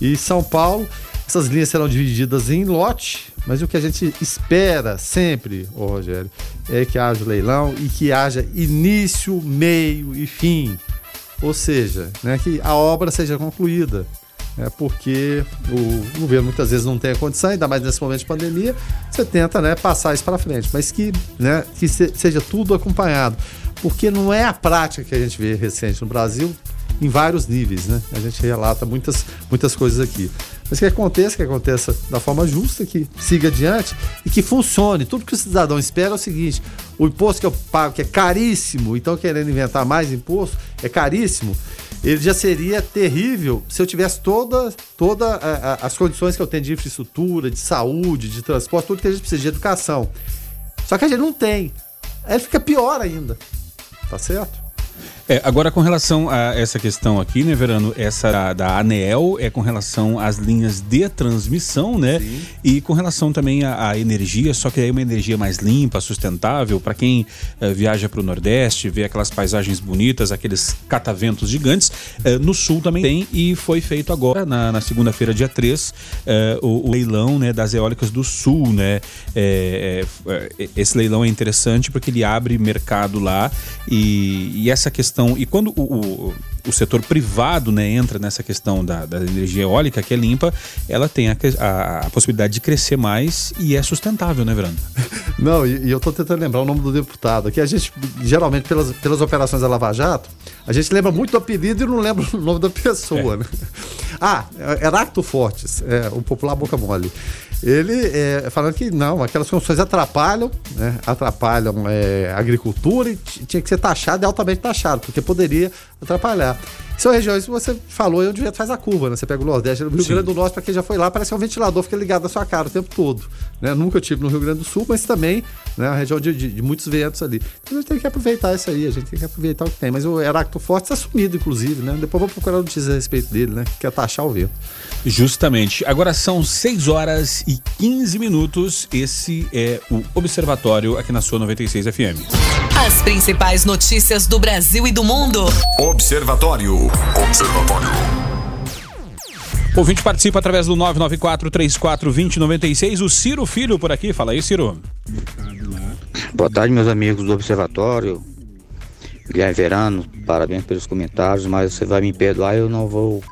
e São Paulo. Essas linhas serão divididas em lote, mas o que a gente espera sempre, ô Rogério, é que haja leilão e que haja início, meio e fim. Ou seja, né, que a obra seja concluída. Né, porque o governo muitas vezes não tem a condição, ainda mais nesse momento de pandemia, você tenta né, passar isso para frente, mas que, né, que se, seja tudo acompanhado. Porque não é a prática que a gente vê recente no Brasil, em vários níveis, né? A gente relata muitas, muitas coisas aqui. Mas que aconteça, que aconteça da forma justa, que siga adiante e que funcione. Tudo que o cidadão espera é o seguinte: o imposto que eu pago, que é caríssimo, então querendo inventar mais imposto, é caríssimo. Ele já seria terrível se eu tivesse todas toda as condições que eu tenho de infraestrutura, de saúde, de transporte, tudo que a gente precisa, de educação. Só que a gente não tem. Aí fica pior ainda. Tá certo? É, agora, com relação a essa questão aqui, né, Verano, essa da, da ANEEL é com relação às linhas de transmissão, né? Sim. E com relação também à, à, energia, só que aí uma energia mais limpa, sustentável, para quem uh, viaja para o Nordeste, vê aquelas paisagens bonitas, aqueles cataventos gigantes. Uh, no Sul também tem e foi feito agora, na, na segunda-feira, dia 3, uh, eh, o, o, leilão né, das eólicas do Sul, né? É, é, esse leilão é interessante porque ele abre mercado lá e, e essa questão questão. E quando o, o, o setor privado né, entra nessa questão da, da, energia eólica, que é limpa, ela tem a, a, a, possibilidade de crescer mais e é sustentável, né, Verano? Não, e, e eu estou tentando lembrar o nome do deputado, que a gente, geralmente, pelas, pelas operações da Lava Jato, a gente lembra muito do apelido e não lembra o nome da pessoa, é. né? Ah, Heracto Fortes, é, o popular boca mole. Ele é, falando que não, aquelas construções atrapalham, né, atrapalham é, a agricultura e tinha que ser taxado e altamente taxado, porque poderia atrapalhar. São regiões que você falou, é onde o faz a curva, né? Você pega o Nordeste, o Rio Sim. Grande do Norte, para quem já foi lá, parece que um ventilador fica ligado na sua cara o tempo todo. Né? Nunca tive no Rio Grande do Sul, mas também né, a região de, de, de, muitos ventos ali. Então a gente tem que aproveitar isso aí, a gente tem que aproveitar o que tem. Mas o Heracto Forte está sumido, inclusive, né? Depois vou procurar notícias a respeito dele, né? Que é taxar o vento. Justamente. Agora são 6 horas e 15 minutos. Esse é o Observatório aqui na sua 96 FM. As principais notícias do Brasil e do mundo. Observatório. Observatório. O ouvinte participa através do 994-34-2096. O Ciro Filho por aqui. Fala aí, Ciro. Boa tarde, meus amigos do Observatório. Guilherme Verano, parabéns pelos comentários, mas você vai me perdoar, eu não vou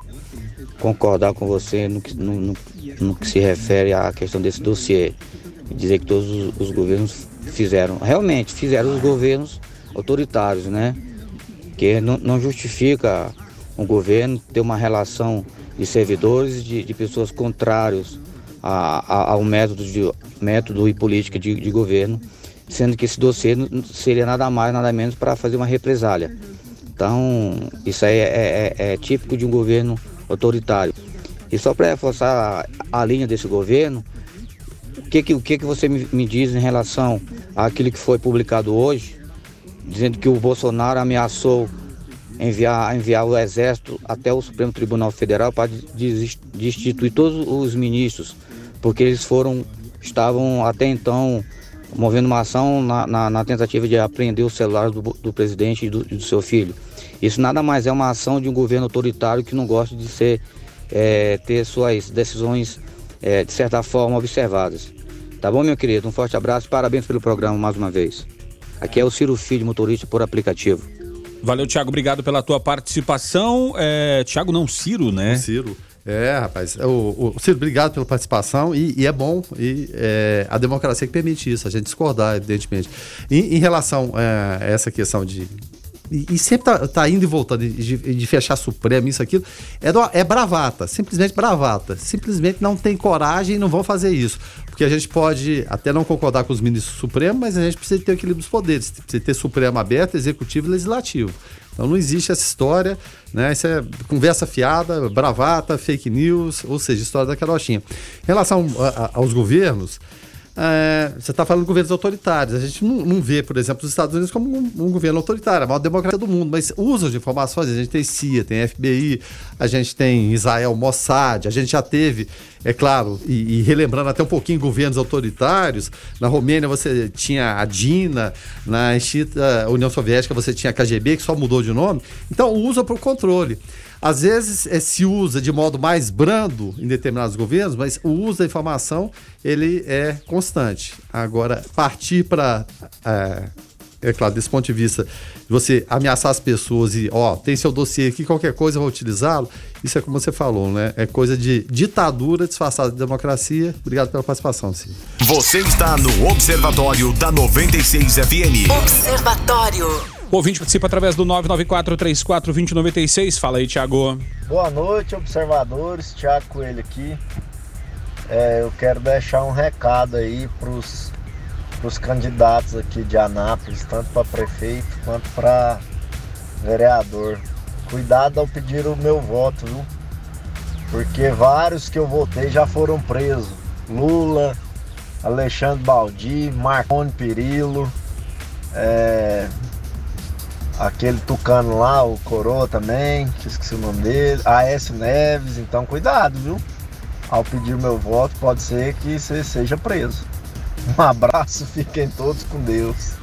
concordar com você no que, no, no, no que se refere à questão desse dossiê. Dizer que todos os, os governos fizeram, realmente fizeram os governos autoritários, né? Que não, não justifica um governo ter uma relação de servidores, de, de pessoas contrários a, a, ao método, de, método e política de, de governo, sendo que esse dossiê seria nada mais, nada menos para fazer uma represália. Então, isso aí é, é, é, é típico de um governo autoritário. E só para reforçar a, a, linha desse governo, o que, que, o que, que você me, me diz em relação àquilo que foi publicado hoje, dizendo que o Bolsonaro ameaçou enviar, enviar o Exército até o Supremo Tribunal Federal para destituir todos os ministros, porque eles foram, estavam até então movendo uma ação na, na, na tentativa de apreender o celular do, do presidente e do, do, seu filho. Isso nada mais é uma ação de um governo autoritário que não gosta de ser, é, ter suas decisões, é, de certa forma, observadas. Tá bom, meu querido? Um forte abraço parabéns pelo programa mais uma vez. Aqui é o Ciro Filho, motorista por aplicativo. Valeu, Thiago. Obrigado pela tua participação. É, Thiago, não, Ciro, né? Ciro. É, rapaz. O, o, Ciro, obrigado pela participação e, e é bom. E é, a democracia que permite isso, a gente discordar, evidentemente. Em, em relação é, a essa questão de. E, e sempre tá, tá, indo e voltando, de, de fechar Supremo, isso, aquilo. É, do, é bravata, simplesmente bravata. Simplesmente não tem coragem e não vão fazer isso. Porque a gente pode até não concordar com os ministros do Supremo, mas a gente precisa ter o equilíbrio dos poderes. Precisa ter Supremo aberto, Executivo e Legislativo. Então não existe essa história, né? Isso é conversa fiada, bravata, fake news, ou seja, história da carochinha. Em relação a, a, aos governos, é, você está falando de governos autoritários. A gente não, não, vê, por exemplo, os Estados Unidos como um, um, governo autoritário, a maior democracia do mundo, mas usam de informações. A gente tem CIA, tem FBI, a gente tem Israel Mossad, a gente já teve, é claro, e, e relembrando até um pouquinho governos autoritários. Na Romênia você tinha a DINA, na União Soviética você tinha a KGB, que só mudou de nome. Então usa para o controle. Às vezes é, se usa de modo mais brando em determinados governos, mas o uso da informação ele é constante. Agora, partir para é, é claro, desse ponto de vista, você ameaçar as pessoas e, ó, tem seu dossiê aqui, qualquer coisa eu vou utilizá-lo, isso é como você falou, né? É coisa de ditadura disfarçada de democracia. Obrigado pela participação, Sim. Você está no Observatório da 96 FM. Observatório. O ouvinte participa através do 994-34-2096. Fala aí, Thiago. Boa noite, observadores. Thiago Coelho aqui. É, eu quero deixar um recado aí pros, pros candidatos aqui de Anápolis, tanto para prefeito quanto para vereador. Cuidado ao pedir o meu voto, viu? Porque vários que eu votei já foram presos. Lula, Alexandre Baldi, Marconi Perillo, é, aquele tucano lá, o Coroa também, que esqueci o nome dele, AS Neves, então cuidado, viu? Ao pedir o meu voto, pode ser que você seja preso. Um abraço, fiquem todos com Deus.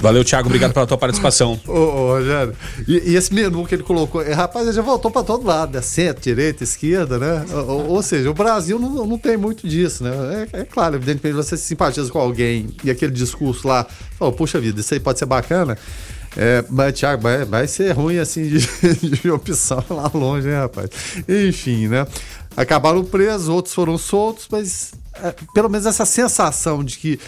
Valeu, Thiago, obrigado pela tua participação. ô, ô, Rogério, e, e, esse menu que ele colocou, é, rapaz, ele já voltou para todo lado, né? Centro, direita, esquerda, né? Ou, ou, seja, o Brasil não, não tem muito disso, né? É, é, claro, evidentemente, você se simpatiza com alguém e aquele discurso lá, oh, puxa vida, isso aí pode ser bacana. É, mas, Thiago, vai, vai ser ruim assim de, de opção lá longe, hein, rapaz? Enfim, né? Acabaram presos, outros foram soltos, mas é, pelo menos essa sensação de que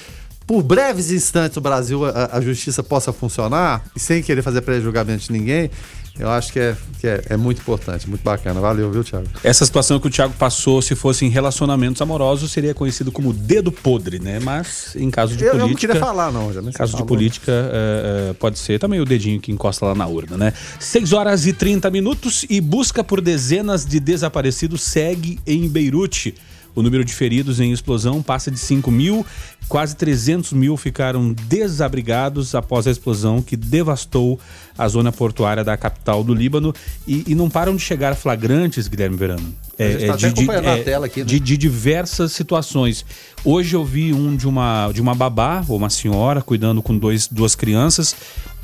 por breves instantes o Brasil, a, a justiça possa funcionar, e sem querer fazer pré-julgamento de ninguém, eu acho que, é, que é, é, muito importante, muito bacana. Valeu, viu, Thiago? Essa situação que o Thiago passou, se fosse em relacionamentos amorosos, seria conhecido como dedo podre, né? Mas em caso de eu, política. Eu não queria falar, não, já Em caso de política, é, é, pode ser também o dedinho que encosta lá na urna, né? 6 horas e 30 minutos e busca por dezenas de desaparecidos segue em Beirute. O número de feridos em explosão passa de 5 mil, quase 300 mil ficaram desabrigados após a explosão que devastou a zona portuária da capital do Líbano e, e não param de chegar flagrantes, Guilherme Verano. É, tá de, de, é, aqui, né? de, de, diversas situações. Hoje eu vi um de uma, de uma babá, ou uma senhora, cuidando com dois, duas crianças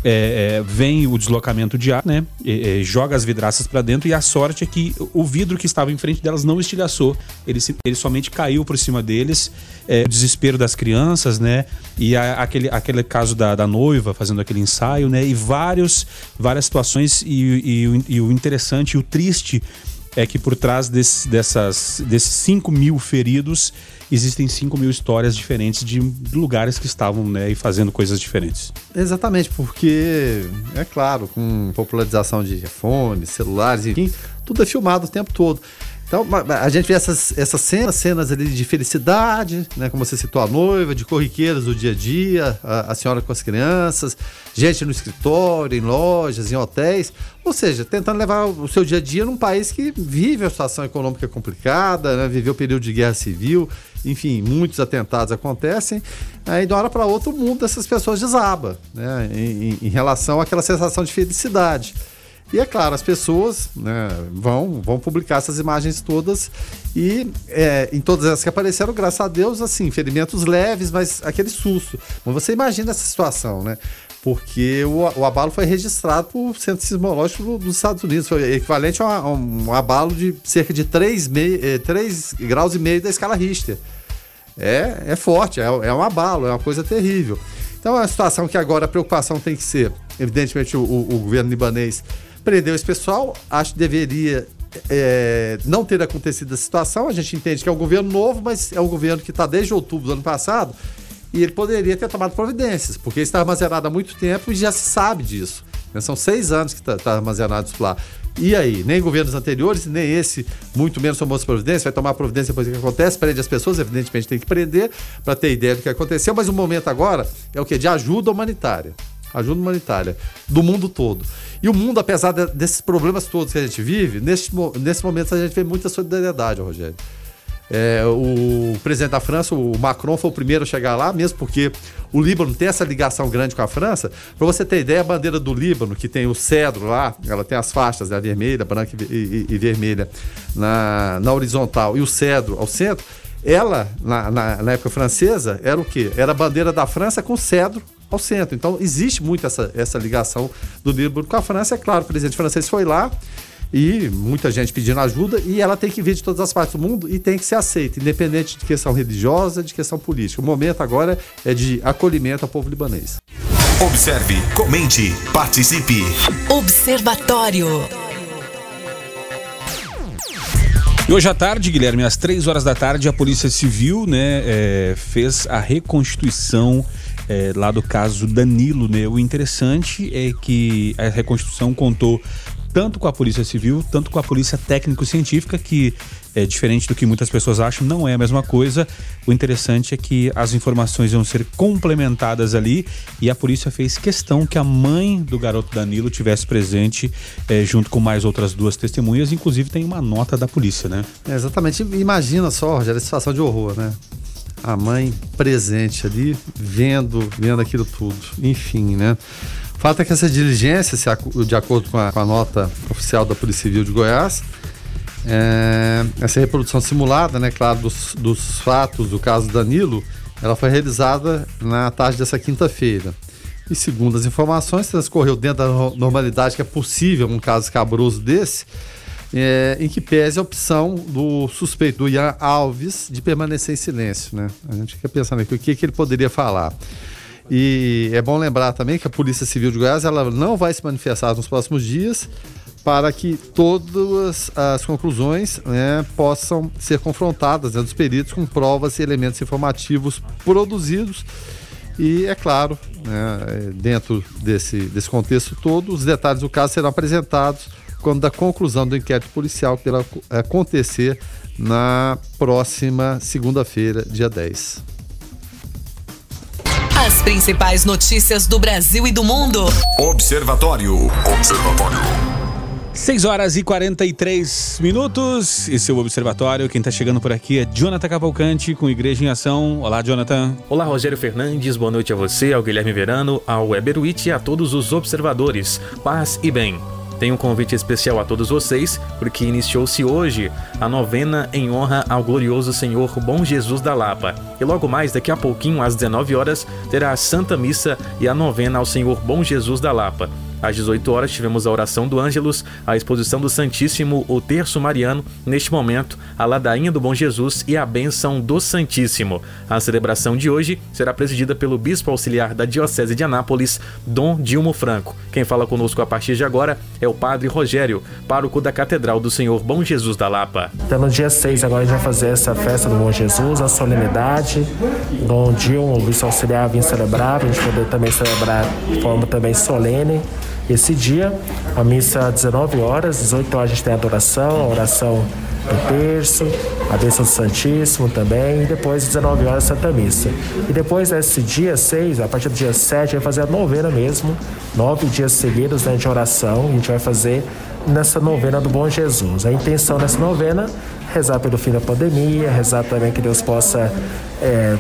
é, é, vem o deslocamento de ar, né? E, joga as vidraças para dentro e a sorte é que o vidro que estava em frente delas não estilhaçou. Ele, ele somente caiu por cima deles. É, o desespero das crianças, né? E a, aquele, aquele caso da, da, noiva fazendo aquele ensaio, né? E vários, várias situações. E, e, e o interessante o triste é que por trás desse, dessas, desses 5 mil feridos existem 5 mil histórias diferentes de lugares que estavam né, e fazendo coisas diferentes. Exatamente, porque, é claro, com popularização de fones, celulares, enfim, tudo é filmado o tempo todo. Então, a gente vê essas, essas cenas, cenas ali de felicidade, né? Como você citou, a noiva, de corriqueiras do dia a dia, a, a, senhora com as crianças, gente no escritório, em lojas, em hotéis. Ou seja, tentando levar o seu dia a dia num país que vive uma situação econômica complicada, né? viveu período de guerra civil, enfim, muitos atentados acontecem. Aí, de uma hora para outra, o mundo dessas pessoas desaba, né? em, em relação àquela sensação de felicidade. E é claro, as pessoas né, vão, vão publicar essas imagens todas e é, em todas elas que apareceram, graças a Deus, assim, ferimentos leves, mas aquele susto. Mas você imagina essa situação, né? Porque o, o abalo foi registrado por Centro Sismológico dos Estados Unidos, foi equivalente a, um, um abalo de cerca de 3, mei, 3 eh, graus e meio da escala Richter. É, é forte, é, é um abalo, é uma coisa terrível. Então é uma situação que agora a preocupação tem que ser, evidentemente, o, o, governo libanês prendeu esse pessoal, acho que deveria é, não ter acontecido a situação, a gente entende que é um governo novo, mas é um governo que está desde outubro do ano passado e ele poderia ter tomado providências, porque está armazenado há muito tempo e já se sabe disso. Né? São seis anos que está tá armazenado isso lá. E aí? Nem governos anteriores, nem esse, muito menos tomou providência, vai tomar providência depois do que acontece, prende as pessoas, evidentemente tem que prender para ter ideia do que aconteceu, mas o momento agora é o que? De ajuda humanitária. Ajuda humanitária do mundo todo. E o mundo, apesar de, desses problemas todos que a gente vive, nesse, nesse momento a gente vê muita solidariedade, Rogério. É, o presidente da França, o Macron, foi o primeiro a chegar lá, mesmo porque o Líbano tem essa ligação grande com a França. Para você ter ideia, a bandeira do Líbano, que tem o cedro lá, ela tem as faixas, né, vermelha, branca e, e, e, vermelha na, na horizontal, e o cedro ao centro, ela, na, na, na época francesa, era o quê? Era a bandeira da França com cedro ao centro. Então, existe muito essa, essa ligação do Líbano com a França. É claro, o presidente francês foi lá e muita gente pedindo ajuda e ela tem que vir de todas as partes do mundo e tem que ser aceita, independente de questão religiosa, de questão política. O momento agora é de acolhimento ao povo libanês. Observe, comente, participe. Observatório. E hoje à tarde, Guilherme, às três horas da tarde, a Polícia Civil né, é, fez a reconstituição é, lá do caso Danilo. Né? O interessante é que a reconstrução contou tanto com a Polícia Civil, tanto com a Polícia Técnico-Científica, que é diferente do que muitas pessoas acham, não é a mesma coisa. O interessante é que as informações vão ser complementadas ali e a polícia fez questão que a mãe do garoto Danilo tivesse presente é, junto com mais outras duas testemunhas. Inclusive tem uma nota da polícia, né? É, exatamente. Imagina só, Rogério, a situação de horror, né? A mãe presente ali, vendo, vendo aquilo tudo. Enfim, né? Fato é que essa diligência, de acordo com a, com a nota oficial da Polícia Civil de Goiás, é, essa reprodução simulada, né, claro, dos, dos fatos do caso Danilo, ela foi realizada na tarde dessa quinta-feira. E segundo as informações, transcorreu dentro da normalidade que é possível num caso cabroso desse, é, em que pese a opção do suspeito, do Ian Alves, de permanecer em silêncio. Né? A gente fica pensando aqui o que, que ele poderia falar. E é bom lembrar também que a Polícia Civil de Goiás ela não vai se manifestar nos próximos dias para que todas as conclusões né, possam ser confrontadas né, dos peritos com provas e elementos informativos produzidos. E, é claro, né, dentro desse, desse contexto todo, os detalhes do caso serão apresentados quando da conclusão do inquérito policial que irá acontecer na próxima segunda-feira, dia 10. As principais notícias do Brasil e do mundo. Observatório. Observatório. 6 horas e 43 minutos. Esse é o Observatório. Quem está chegando por aqui é Jonathan Cavalcante com Igreja em Ação. Olá, Jonathan. Olá, Rogério Fernandes. Boa noite a você, ao Guilherme Verano, ao Weberwitch e a todos os observadores. Paz e bem. Tenho um convite especial a todos vocês, porque iniciou-se hoje a novena em honra ao glorioso Senhor Bom Jesus da Lapa. E logo mais, daqui a pouquinho, às 19 horas, terá a Santa Missa e a novena ao Senhor Bom Jesus da Lapa. Às 18 horas tivemos a oração do Ângelus, a exposição do Santíssimo, o terço mariano, neste momento, a ladainha do Bom Jesus e a bênção do Santíssimo. A celebração de hoje será presidida pelo bispo auxiliar da Diocese de Anápolis, Dom Dilmo Franco. Quem fala conosco a partir de agora é o Padre Rogério, pároco da Catedral do Senhor Bom Jesus da Lapa. Então, no dia 6 agora a gente vai fazer essa festa do Bom Jesus, a solenidade. Dom Dilmo, o bispo auxiliar, vem celebrar, a gente poder também celebrar de forma também solene esse dia. A missa às 19 horas, 18 horas a gente tem a adoração, a oração do terço, a bênção do Santíssimo também, e depois às 19 horas Santa Missa. E depois desse dia 6, a partir do dia 7, a gente vai fazer a novena mesmo, nove dias seguidos né, de oração, a gente vai fazer nessa novena do Bom Jesus. A intenção dessa novena rezar pelo fim da pandemia, rezar também que Deus possa é,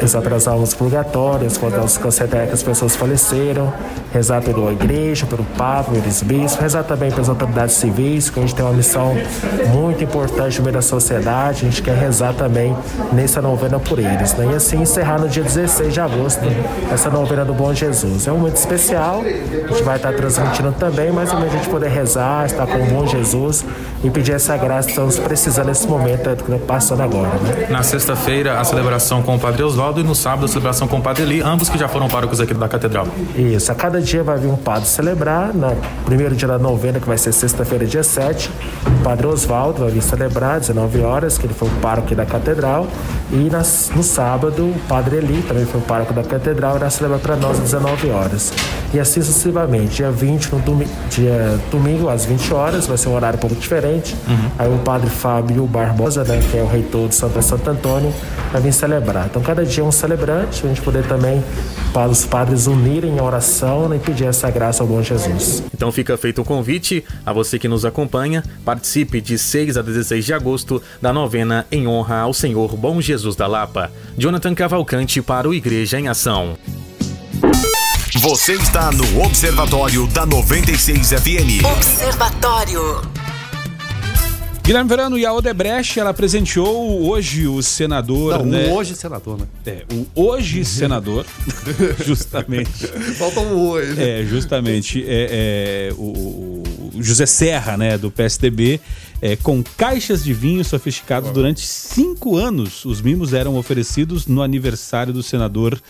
rezar pelas almas purgatórias, quando os que as pessoas faleceram, rezar pela igreja, pelo Papa, pelos bispos, rezar também pelas autoridades civis, que a gente tem uma missão muito importante no meio da sociedade, a gente quer rezar também nessa novena por eles. Né? E assim encerrar no dia 16 de agosto essa novena do Bom Jesus. É um momento especial, a gente vai estar transmitindo também, mas também a gente poder rezar, estar com o Bom Jesus e pedir essa graça que estamos precisando nesse momento que está passando agora. Né? Na sexta-feira, a celebração com o Padre Oswaldo Oswaldo e no sábado a celebração com o Padre Eli, ambos que já foram párocos aqui da Catedral. Isso, a cada dia vai vir um padre celebrar, no primeiro dia da novena, que vai ser sexta-feira, dia 7, o Padre Oswaldo vai vir celebrar, 19 horas, que ele foi o pároco da Catedral, e nas, no sábado o Padre Eli, também foi o pároco da Catedral, irá celebrar para nós às 19 horas. E assim sucessivamente, dia 20, no domi dia domingo, às 20 horas, vai ser um horário um pouco diferente, uhum. aí o Padre Fábio Barbosa, né, que é o reitor de Santa Santo Antônio, vai vir celebrar. Então, cada dia é um celebrante, a gente poder também, para os padres unirem em oração né, e pedir essa graça ao bom Jesus. Então, fica feito o convite a você que nos acompanha, participe de 6 a 16 de agosto da novena em honra ao Senhor Bom Jesus da Lapa. Jonathan Cavalcante para o Igreja em Ação. Você está no Observatório da 96 FM. Observatório. Guilherme Verano e a Odebrecht, ela presenteou hoje o senador. Não, né? o hoje senador, né? É, o hoje senador, justamente. Falta um hoje. É, justamente. É, é o, o, José Serra, né, do PSDB, é, com caixas de vinho sofisticados durante cinco anos. Os mimos eram oferecidos no aniversário do senador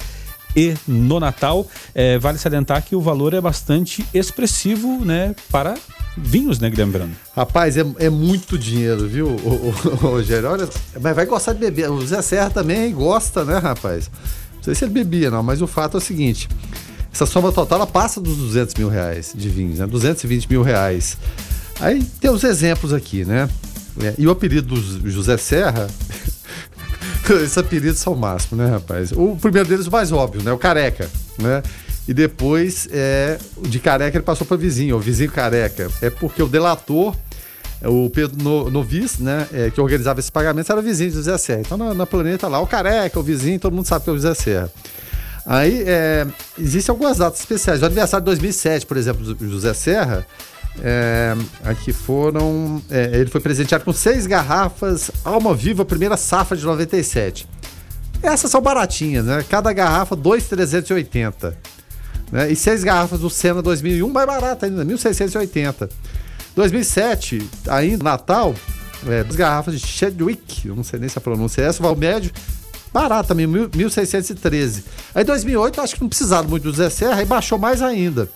e no Natal. É, vale salientar que o valor é bastante expressivo né, para vinhos, né, Guilherme? Rapaz, é, é muito dinheiro, viu, Rogério? Olha, mas vai gostar de beber. O Zé Serra também gosta, né, rapaz? Não sei se ele bebia, não, mas o fato é o seguinte: essa soma total ela passa dos 200 mil reais de vinhos, né? 220 mil reais. Aí tem os exemplos aqui, né? É, e o apelido do José Serra. Esses apelidos são o máximo, né, rapaz? O primeiro deles, o mais óbvio, né? O careca, né? E depois, é, de careca, ele passou para vizinho, o vizinho careca. É porque o delator, o Pedro Novis, né, é, que organizava esses pagamentos, era vizinho de José Serra. Então, na, na, planeta lá, o careca, o vizinho, todo mundo sabe que é o José Serra. Aí, é, existem algumas datas especiais. O aniversário de 2007, por exemplo, do José Serra, é, aqui foram. É, ele foi presenteado com seis garrafas Alma Viva, primeira safra de 97. Essas são baratinhas, né? Cada garrafa, 2,380. Né? E seis garrafas do Senna 2001, mais barato ainda, 1.680. 2007, ainda Natal, é, duas garrafas de Chadwick, eu não sei nem se a pronúncia é essa, o médio, barato também, 1.613. Aí 2008, acho que não precisava muito do Zé Serra, aí baixou mais ainda.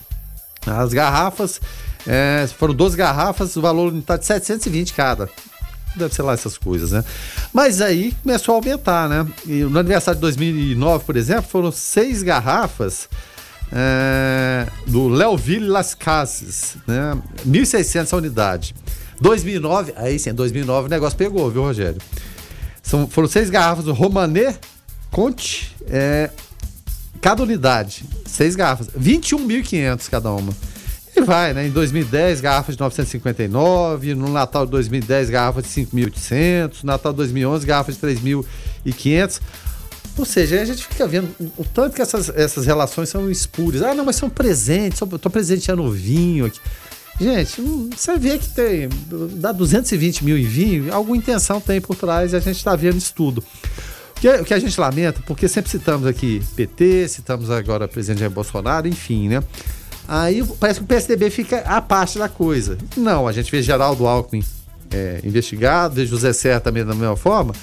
As garrafas, é, foram 12 garrafas, o valor está de 720 cada. Deve ser lá essas coisas, né? Mas aí começou a aumentar, né? E no aniversário de 2009, por exemplo, foram seis garrafas é, do Leoville Las Casas, né? 1.600 a unidade. 2009, aí sim, 2009 o negócio pegou, viu, Rogério? São, foram seis garrafas do Romané Conte, é, cada unidade, seis garrafas, 21.500 cada uma. E vai, né? Em 2010, garrafas de 959, no Natal de 2010, garrafas de 5.800, no Natal de 2011, garrafas de 3.500. Ou seja, a gente fica vendo o tanto que essas, essas relações são espúrias. Ah, não, mas são presentes, eu tô presenteando vinho aqui. Gente, hum, você vê que tem. dá 220 mil em vinho, alguma intenção tem por trás e a gente está vendo isso tudo. O que, o que a gente lamenta, porque sempre citamos aqui PT, citamos agora presidente Jair Bolsonaro, enfim, né? Aí parece que o PSDB fica a parte da coisa. Não, a gente vê Geraldo Alckmin é, investigado, vê José Serra também da mesma forma.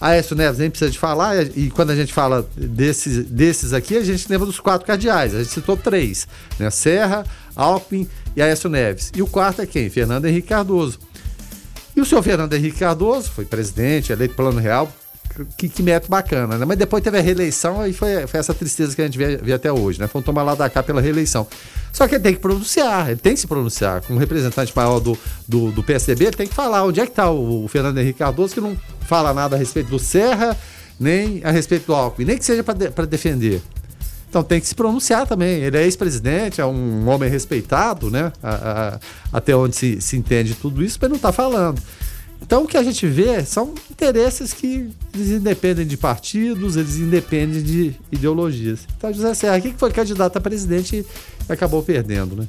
Aécio Neves nem precisa de falar, e quando a gente fala desses, desses aqui, a gente lembra dos quatro cardeais. A gente citou três: né? Serra, Alckmin e Aécio Neves. E o quarto é quem? Fernando Henrique Cardoso. E o senhor Fernando Henrique Cardoso foi presidente, eleito plano real, que, que método bacana, né? Mas depois teve a reeleição e foi, foi essa tristeza que a gente vê, vê até hoje, né? Foi um tomar lá da cá pela reeleição. Só que ele tem que pronunciar, ele tem que se pronunciar. Como representante maior do, do, do PSDB, ele tem que falar onde é que está o, o Fernando Henrique Cardoso, que não fala nada a respeito do Serra, nem a respeito do Alckmin, nem que seja para de, defender. Então tem que se pronunciar também. Ele é ex-presidente, é um homem respeitado, né? A, a, até onde se, se entende tudo isso, mas não está falando. Então o que a gente vê são interesses que eles independem de partidos, eles independem de ideologias. Então José Serra aqui que foi candidato a presidente e acabou perdendo, né?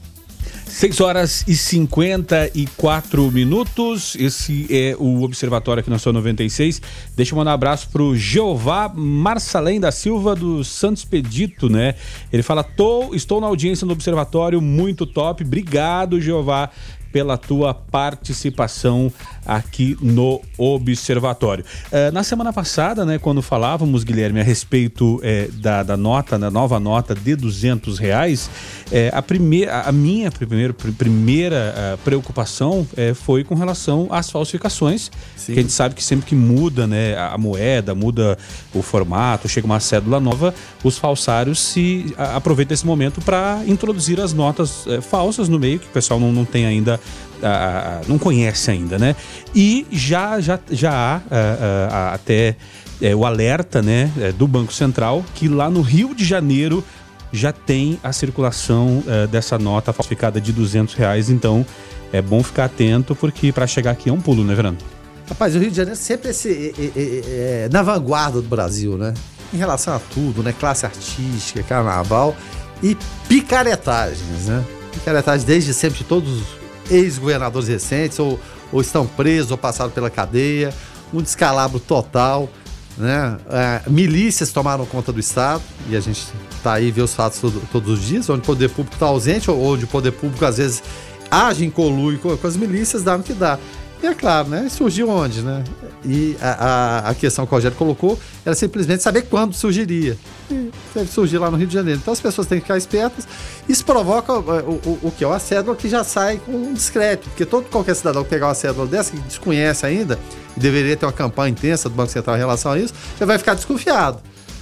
6 horas e 54 minutos. Esse é o Observatório aqui na sua 96. Deixa eu mandar um abraço pro Jeová Marçalém da Silva do Santos Pedito, né? Ele fala: Tô, estou na audiência do Observatório, muito top. Obrigado, Jeová, pela tua participação aqui no Observatório. Eh, na semana passada, né, quando falávamos, Guilherme, a respeito eh, da, da nota, da nova nota de 200 reais, eh, a, primeira, a minha primeira, primeira preocupação foi com relação às falsificações, Sim. que a gente sabe que sempre que muda né, a moeda, muda o formato, chega uma cédula nova, os falsários se aproveitam esse momento para introduzir as notas falsas no meio, que o pessoal não, não tem ainda não conhece ainda, né? E já, já, já há até uh, o alerta né, é, do Banco Central que lá no Rio de Janeiro já tem a circulação dessa nota falsificada de 200 reais. Então é bom ficar atento porque para chegar aqui é um pulo, né, Verano? Rapaz, o Rio de Janeiro sempre esse, é, é, é, na vanguarda do Brasil, né? Em relação a tudo, né? Classe artística, carnaval e picaretagens, né? Picaretagens desde sempre de todos ex-governadores recentes, ou, ou estão presos, ou passaram pela cadeia, um descalabro total. Né? É, milícias tomaram conta do Estado, e a gente está aí vê os fatos todo, todos os dias, onde o poder público está ausente, ou onde o poder público às vezes age em colúrio com, com as milícias, dá no que dá. E é claro, né? Surgiu onde, né? E a, a, a questão que o Rogério colocou era simplesmente saber quando surgiria. E deve surgir lá no Rio de Janeiro. Então as pessoas têm que ficar espertas. Isso provoca o, o, o que? Cédula que já sai com um discreto. Porque todo qualquer cidadão que pegar uma cédula dessa, que desconhece ainda, e deveria ter uma campanha intensa do Banco Central em relação a isso, já vai ficar desconfiado.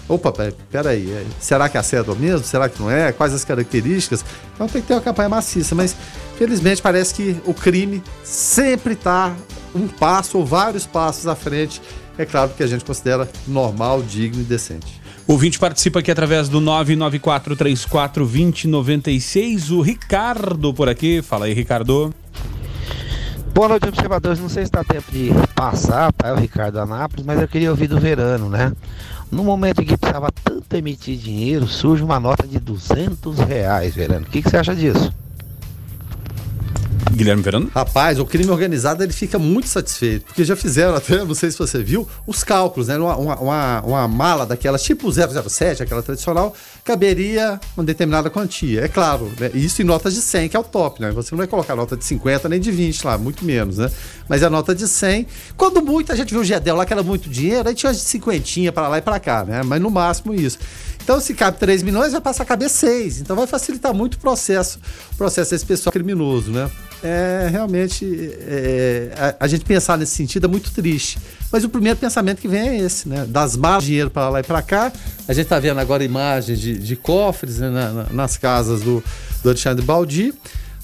Opa, peraí, é, será que é a cédula mesmo? Será que não é? Quais as características? Então tem que ter uma campanha maciça, mas felizmente parece que o crime sempre está um passo ou vários passos à frente. É claro que a gente considera normal, digno e decente. O ouvinte participa aqui através do 994342096. O Ricardo por aqui. Fala aí, Ricardo. Boa noite, observadores. Não sei se está tempo de passar, tá? É o Ricardo Anápolis, mas eu queria ouvir do Verano, né? No momento em que precisava tanto emitir dinheiro, surge uma nota de 200 reais, Verano. O que, que você acha disso? Guilherme Verano? Rapaz, o crime organizado ele fica muito satisfeito, porque já fizeram até, não sei se você viu, os cálculos, né? Uma, uma, uma mala daquelas tipo 007, aquela tradicional, caberia uma determinada quantia. É claro, né? isso em notas de 100, que é o top, né? Você não vai colocar nota de 50 nem de 20 lá, muito menos, né? Mas a nota de 100, quando muito, a gente viu o Gedel lá que era muito dinheiro, aí tinha de 50 para lá e para cá, né? Mas no máximo isso. Então, se cabe 3 milhões, vai passar a caber 6. Então, vai facilitar muito o processo, o processo desse pessoal criminoso, né? É realmente é, a, a, gente pensar nesse sentido é muito triste. Mas o primeiro pensamento que vem é esse, né? Das malas dinheiro para lá e para cá. A gente está vendo agora imagens de, de cofres né? na, na, nas casas do, do Alexandre Baldi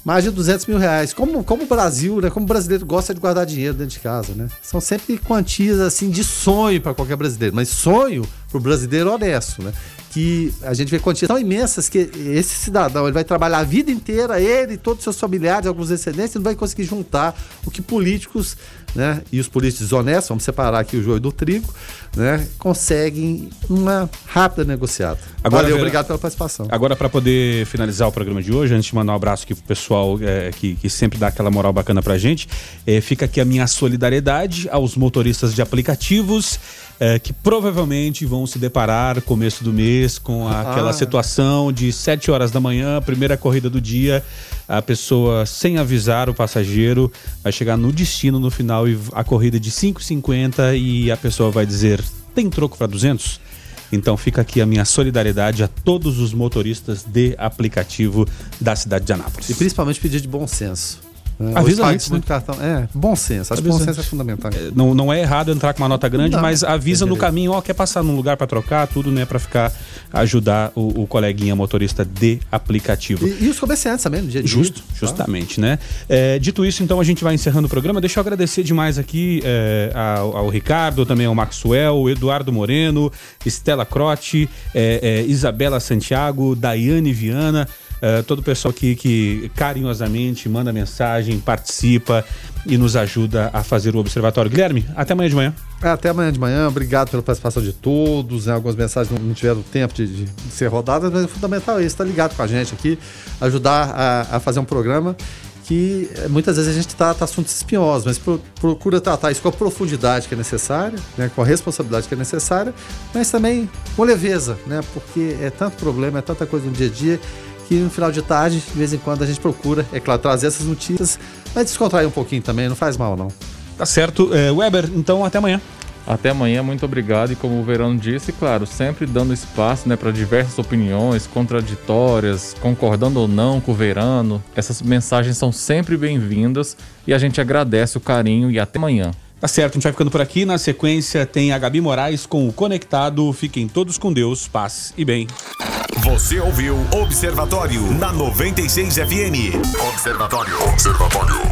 mais de 200 mil reais. Como, como o Brasil, né? Como o brasileiro gosta de guardar dinheiro dentro de casa, né? São sempre quantias assim de sonho para qualquer brasileiro, mas sonho para o brasileiro honesto, né? Que a gente vê quantias tão imensas que esse cidadão ele vai trabalhar a vida inteira, ele, todos os seus familiares, alguns descendentes, não vai conseguir juntar o que políticos né, e os políticos honestos, vamos separar aqui o joio do trigo, né, conseguem uma rápida negociada. Agora, Valeu, obrigado pela participação. Agora, para poder finalizar o programa de hoje, antes de mandar um abraço aqui pro pessoal é, que, que, sempre dá aquela moral bacana pra gente, é, fica aqui a minha solidariedade aos motoristas de aplicativos é, que provavelmente vão se deparar começo do mês com aquela ah. situação de 7 horas da manhã, primeira corrida do dia, a pessoa sem avisar o passageiro vai chegar no destino no final e a corrida de 5,50 e a pessoa vai dizer: "Tem troco para 200?" Então fica aqui a minha solidariedade a todos os motoristas de aplicativo da cidade de Anápolis. E principalmente pedir de bom senso. É, avisa antes, né? cartão. É, bom senso. Acho que bom senso é fundamental. É, não, não é errado entrar com uma nota grande, não, mas avisa no caminho, ó, quer passar num lugar para trocar, tudo, né? para ficar, ajudar o, o, coleguinha motorista de aplicativo. E, e os comerciantes também, no dia de Justo, dia, justamente, tá? né? É, dito isso, então a gente vai encerrando o programa. Deixa eu agradecer demais aqui é, ao, ao, Ricardo, também ao Maxwell, Eduardo Moreno, Estela Crote, é, é, Isabela Santiago, Daiane Viana. Uh, todo o pessoal aqui que carinhosamente manda mensagem, participa e nos ajuda a fazer o observatório. Guilherme, até amanhã de manhã. É, até amanhã de manhã, obrigado pela participação de todos. Né? Algumas mensagens não tiveram tempo de, de, ser rodadas, mas o fundamental é isso, estar tá ligado com a gente aqui, ajudar a, a fazer um programa que eh, muitas vezes a gente trata assuntos espinhosos, mas procura tratar isso com a profundidade que é necessária, né, com a responsabilidade que é necessária, mas também com leveza, né, porque é tanto problema, é tanta coisa no dia a dia que no final de tarde, de vez em quando, a gente procura, é claro, trazer essas notícias, mas descontrair um pouquinho também, não faz mal não. Tá certo. É, Weber, então até amanhã. Até amanhã, muito obrigado. E como o Verão disse, claro, sempre dando espaço né, para diversas opiniões contraditórias, concordando ou não com o Verano. Essas mensagens são sempre bem-vindas e a gente agradece o carinho e até amanhã. Tá certo, a gente vai ficando por aqui. Na sequência tem a Gabi Moraes com o Conectado. Fiquem todos com Deus, paz e bem. Você ouviu Observatório na 96 FM. Observatório. Observatório.